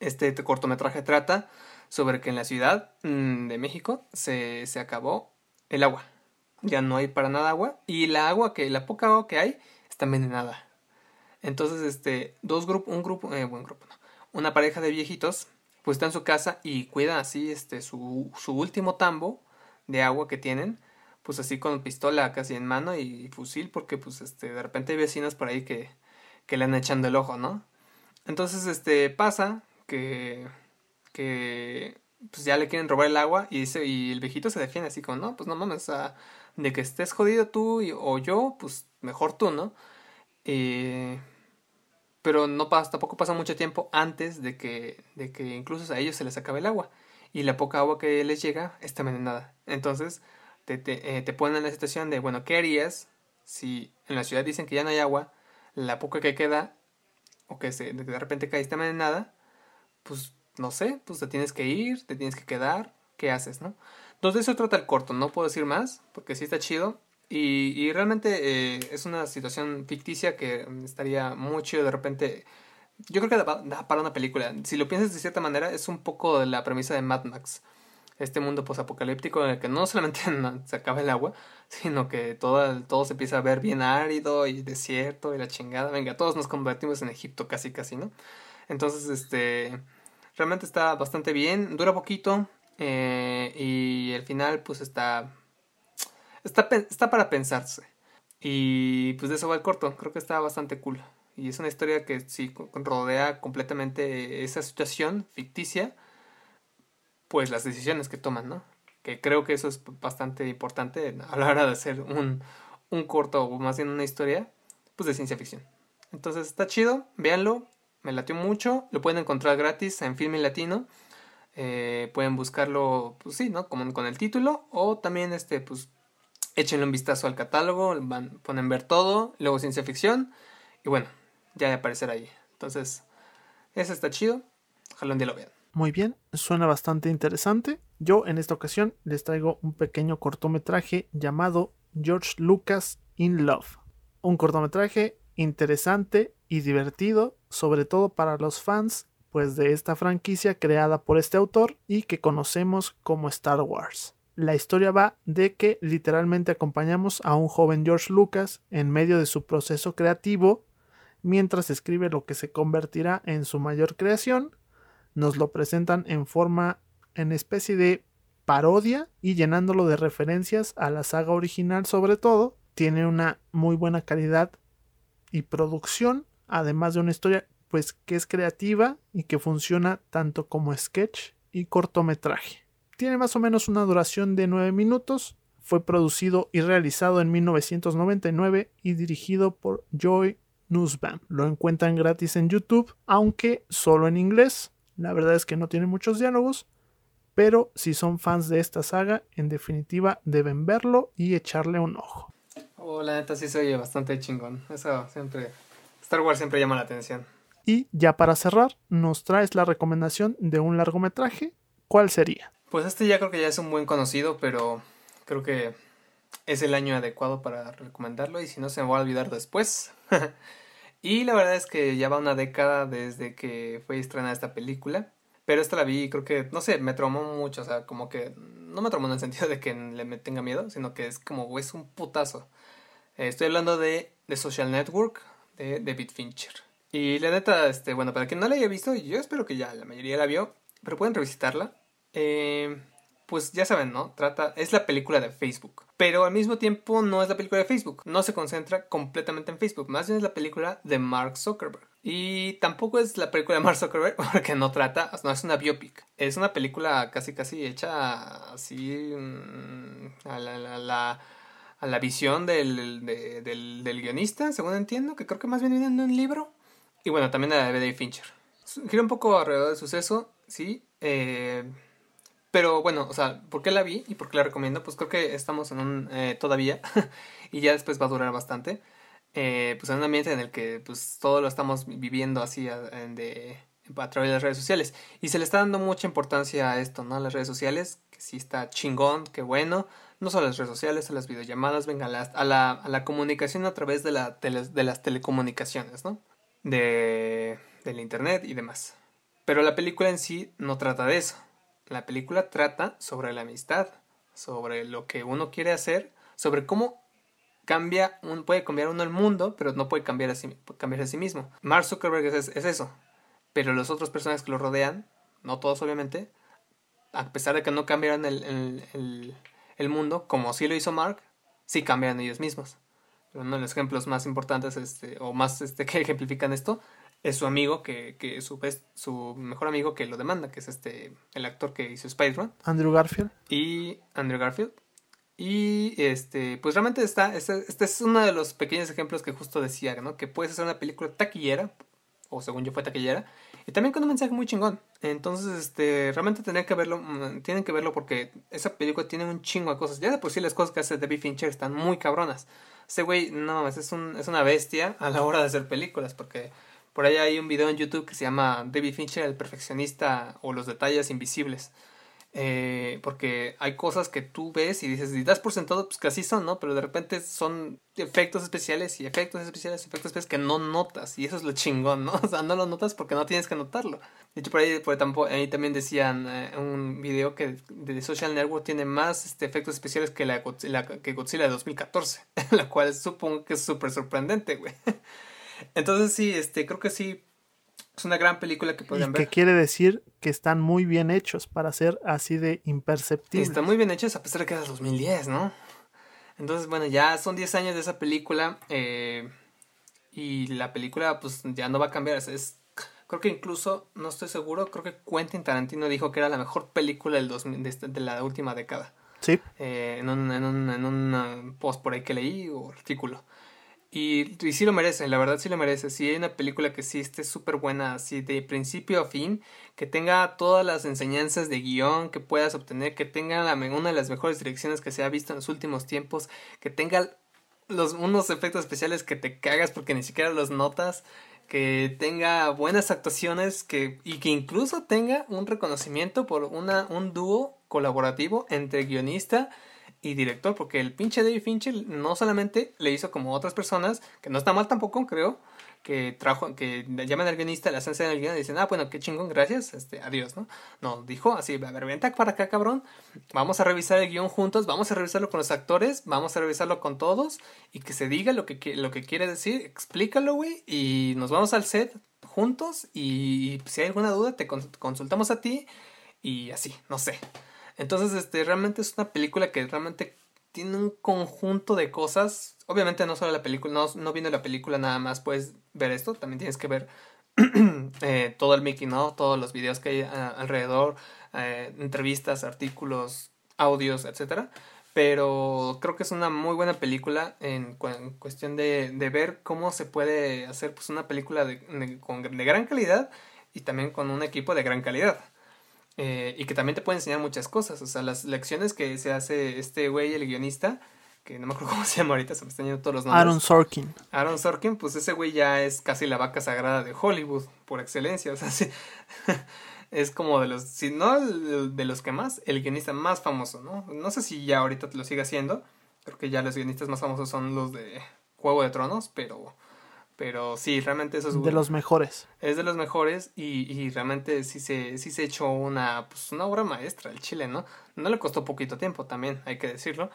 Este cortometraje trata sobre que en la ciudad mm, de México se, se acabó el agua. Ya no hay para nada agua. Y la agua que, la poca agua que hay, está envenenada. Entonces, este, dos grupos, un grupo, eh, buen grupo, no, una pareja de viejitos, pues está en su casa y cuida así, este, su, su último tambo de agua que tienen, pues así con pistola casi en mano y fusil, porque pues este, de repente hay vecinos por ahí que, que le han echando el ojo, ¿no? Entonces, este, pasa que que pues ya le quieren robar el agua y, dice, y el viejito se defiende así como, no, pues no mames, o de que estés jodido tú o yo, pues mejor tú, ¿no? pero no pasa, tampoco pasa mucho tiempo antes de que, de que incluso a ellos se les acabe el agua y la poca agua que les llega está envenenada. Entonces te, te, eh, te ponen en la situación de, bueno, ¿qué harías si en la ciudad dicen que ya no hay agua, la poca que queda o que se, de repente cae está envenenada? Pues no sé, pues te tienes que ir, te tienes que quedar, ¿qué haces, no? Entonces eso trata el corto, no puedo decir más, porque sí está chido. Y, y realmente eh, es una situación ficticia que estaría muy chido de repente. Yo creo que da, para una película. Si lo piensas de cierta manera, es un poco de la premisa de Mad Max. Este mundo posapocalíptico en el que no solamente se acaba el agua, sino que todo, todo se empieza a ver bien árido y desierto y la chingada. Venga, todos nos convertimos en Egipto casi casi, ¿no? Entonces, este Realmente está bastante bien, dura poquito eh, y el final pues está, está, está para pensarse. Y pues de eso va el corto, creo que está bastante cool. Y es una historia que sí rodea completamente esa situación ficticia, pues las decisiones que toman, ¿no? Que creo que eso es bastante importante a la hora de hacer un, un corto o más bien una historia, pues de ciencia ficción. Entonces está chido, véanlo, me latió mucho. Lo pueden encontrar gratis en Filme Latino. Eh, pueden buscarlo, pues sí, ¿no? Como con el título. O también, este, pues, échenle un vistazo al catálogo. Van, ponen ver todo. Luego ciencia ficción. Y bueno, ya de aparecer ahí. Entonces, ese está chido. Ojalá un día lo vean. Muy bien, suena bastante interesante. Yo en esta ocasión les traigo un pequeño cortometraje llamado George Lucas in Love. Un cortometraje interesante y divertido, sobre todo para los fans pues de esta franquicia creada por este autor y que conocemos como Star Wars. La historia va de que literalmente acompañamos a un joven George Lucas en medio de su proceso creativo mientras escribe lo que se convertirá en su mayor creación. Nos lo presentan en forma en especie de parodia y llenándolo de referencias a la saga original sobre todo. Tiene una muy buena calidad y producción, además de una historia pues que es creativa y que funciona tanto como sketch y cortometraje. Tiene más o menos una duración de 9 minutos, Fue producido y realizado en 1999 y dirigido por Joy Nussbaum. Lo encuentran gratis en YouTube, aunque solo en inglés. La verdad es que no tiene muchos diálogos, pero si son fans de esta saga, en definitiva deben verlo y echarle un ojo. Oh, la neta sí se oye bastante chingón. Eso siempre. Star Wars siempre llama la atención. Y ya para cerrar, nos traes la recomendación de un largometraje. ¿Cuál sería? Pues este ya creo que ya es un buen conocido, pero creo que es el año adecuado para recomendarlo y si no se me va a olvidar después. y la verdad es que ya va una década desde que fue estrenada esta película. Pero esta la vi y creo que, no sé, me traumó mucho. O sea, como que no me traumó en el sentido de que le tenga miedo, sino que es como, es un putazo. Eh, estoy hablando de The Social Network de David Fincher. Y la neta, este, bueno, para quien no la haya visto, yo espero que ya la mayoría la vio, pero pueden revisitarla. Eh, pues ya saben, ¿no? Trata, es la película de Facebook. Pero al mismo tiempo no es la película de Facebook. No se concentra completamente en Facebook. Más bien es la película de Mark Zuckerberg. Y tampoco es la película de Mark Zuckerberg porque no trata, no es una biopic. Es una película casi casi hecha así mm, a la, a la, visión del, del, del, guionista, según entiendo, que creo que más bien viene en un libro. Y bueno, también la de David Fincher. Gira un poco alrededor del suceso, sí. Eh, pero bueno, o sea, ¿por qué la vi y por qué la recomiendo? Pues creo que estamos en un... Eh, todavía, y ya después va a durar bastante, eh, pues en un ambiente en el que pues todo lo estamos viviendo así a, de, a través de las redes sociales. Y se le está dando mucha importancia a esto, ¿no? A las redes sociales, que sí está chingón, que bueno. No solo a las redes sociales, a las videollamadas, venga, a la, a la, comunicación a través de, la de las telecomunicaciones, ¿no? De, del internet y demás. Pero la película en sí no trata de eso la película trata sobre la amistad, sobre lo que uno quiere hacer, sobre cómo cambia, un, puede cambiar uno el mundo, pero no puede cambiar a sí, cambiar a sí mismo. Mark Zuckerberg es, eso, pero los otros personajes que lo rodean, no todos obviamente, a pesar de que no cambiaran el, el, mundo, como sí lo hizo Mark, sí cambian ellos mismos. Uno de los ejemplos más importantes este, o más este, que ejemplifican esto es su amigo, que, que su, su mejor amigo que lo demanda, que es este el actor que hizo Spider-Man. Andrew Garfield. Y Andrew Garfield. Y este, pues realmente está, este, este, es uno de los pequeños ejemplos que justo decía, ¿no? Que puedes hacer una película taquillera, o según yo fue taquillera, y también con un mensaje muy chingón. Entonces, este, realmente tienen que verlo, mm, tienen que verlo porque esa película tiene un chingo de cosas. Ya de por sí las cosas que hace David Fincher están muy cabronas. Ese güey, no, es, un, es una bestia a la hora de hacer películas, porque por ahí hay un video en YouTube que se llama David Fincher, el perfeccionista o los detalles invisibles. Eh, porque hay cosas que tú ves y dices, y das por sentado, pues que así son, ¿no? Pero de repente son efectos especiales y efectos especiales, efectos especiales que no notas. Y eso es lo chingón, ¿no? O sea, no lo notas porque no tienes que notarlo. De hecho, por ahí, por ahí también decían eh, un video que de Social Network tiene más este, efectos especiales que, la, que Godzilla de 2014. la cual supongo que es súper sorprendente, güey. Entonces sí, este, creo que sí. Es una gran película que pueden ver. Que quiere decir que están muy bien hechos para ser así de imperceptibles. Están muy bien hechos a pesar de que es 2010, ¿no? Entonces, bueno, ya son 10 años de esa película. Eh, y la película, pues ya no va a cambiar. Es, creo que incluso, no estoy seguro, creo que Quentin Tarantino dijo que era la mejor película del 2000, de, de la última década. Sí. Eh, en, un, en, un, en un post por ahí que leí o artículo. Y, sí lo merece, la verdad sí lo merece. Si hay una película que sí esté súper buena, así de principio a fin, que tenga todas las enseñanzas de guion que puedas obtener, que tenga la, una de las mejores direcciones que se ha visto en los últimos tiempos, que tenga los, unos efectos especiales que te cagas porque ni siquiera los notas, que tenga buenas actuaciones que, y que incluso tenga un reconocimiento por una, un dúo colaborativo entre guionista y director, porque el pinche David Fincher no solamente le hizo como otras personas, que no está mal tampoco, creo, que trajo, que llaman al guionista, la esencia del guion y dicen, ah, bueno, qué chingón, gracias, este, adiós, ¿no? No, dijo así, a ver, vente para acá, cabrón, vamos a revisar el guion juntos, vamos a revisarlo con los actores, vamos a revisarlo con todos, y que se diga lo que, lo que quiere decir, explícalo, güey, y nos vamos al set juntos, y, si hay alguna duda, te consultamos a ti, y así, no sé. Entonces, este, realmente es una película que realmente tiene un conjunto de cosas. Obviamente no solo la película, no, no viendo la película nada más puedes ver esto, también tienes que ver eh, todo el Mickey, ¿no? Todos los videos que hay alrededor, eh, entrevistas, artículos, audios, etcétera. pero creo que es una muy buena película en, cuestión de, ver cómo se puede hacer pues una película de, de, gran calidad y también con un equipo de gran calidad. Eh, y que también te puede enseñar muchas cosas, o sea, las lecciones que se hace este güey, el guionista, que no me acuerdo cómo se llama ahorita, se me están yendo todos los nombres. Aaron Sorkin. Aaron Sorkin, pues ese güey ya es casi la vaca sagrada de Hollywood, por excelencia, o sea, sí, es como de los, si no de los que más, el guionista más famoso, ¿no? No sé si ya ahorita te lo sigue haciendo, creo que ya los guionistas más famosos son los de Juego de Tronos, pero, pero sí, realmente eso es... De los mejores. Es de los mejores y, y realmente sí se, sí se echó una, pues una obra maestra el Chile, ¿no? No le costó poquito tiempo también, hay que decirlo.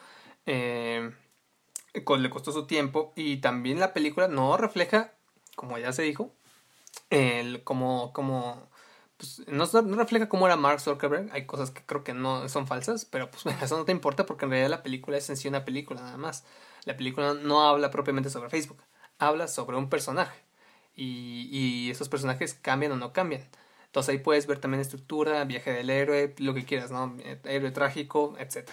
Eh, le costó su tiempo y también la película no refleja, como ya se dijo, el, como, como pues, no, refleja cómo era Mark Zuckerberg. Hay cosas que creo que no son falsas, pero pues eso no te importa porque en realidad la película es en sí una película nada más. La película no habla propiamente sobre Facebook, habla sobre un personaje y, esos personajes cambian o no cambian. Entonces ahí puedes ver también estructura, viaje del héroe, lo que quieras, ¿no? Héroe trágico, etc.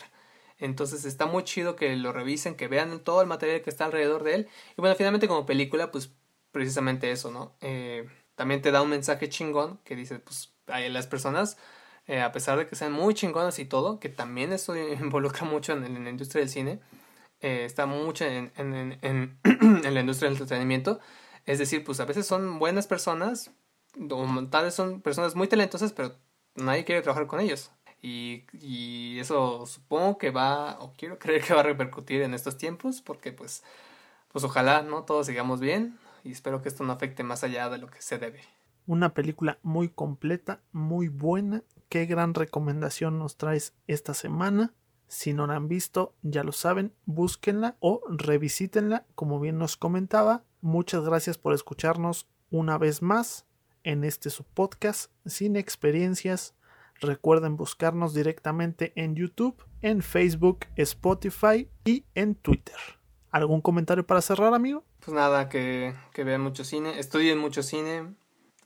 Entonces está muy chido que lo revisen, que vean todo el material que está alrededor de él. Y bueno, finalmente como película, pues precisamente eso, ¿no? Eh, también te da un mensaje chingón que dice, pues, las personas, eh, a pesar de que sean muy chingonas y todo, que también esto involucra mucho en, la industria del cine, eh, está mucho en, en, en, la industria del entretenimiento, es decir, pues a veces son buenas personas, tal vez son personas muy talentosas, pero nadie quiere trabajar con ellos. Y, y eso supongo que va, o quiero creer que va a repercutir en estos tiempos, porque pues, pues ojalá, ¿no? Todos sigamos bien, y espero que esto no afecte más allá de lo que se debe. Una película muy completa, muy buena. Qué gran recomendación nos traes esta semana. Si no la han visto, ya lo saben, búsquenla o revisítenla, como bien nos comentaba. Muchas gracias por escucharnos una vez más en este su podcast sin experiencias. Recuerden buscarnos directamente en YouTube, en Facebook, Spotify y en Twitter. ¿Algún comentario para cerrar, amigo? Pues nada, que, que vean mucho cine, estudien mucho cine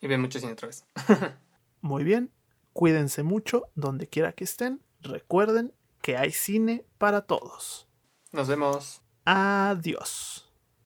y vean mucho cine otra vez. Muy bien, cuídense mucho donde quiera que estén. Recuerden que hay cine para todos. Nos vemos. Adiós.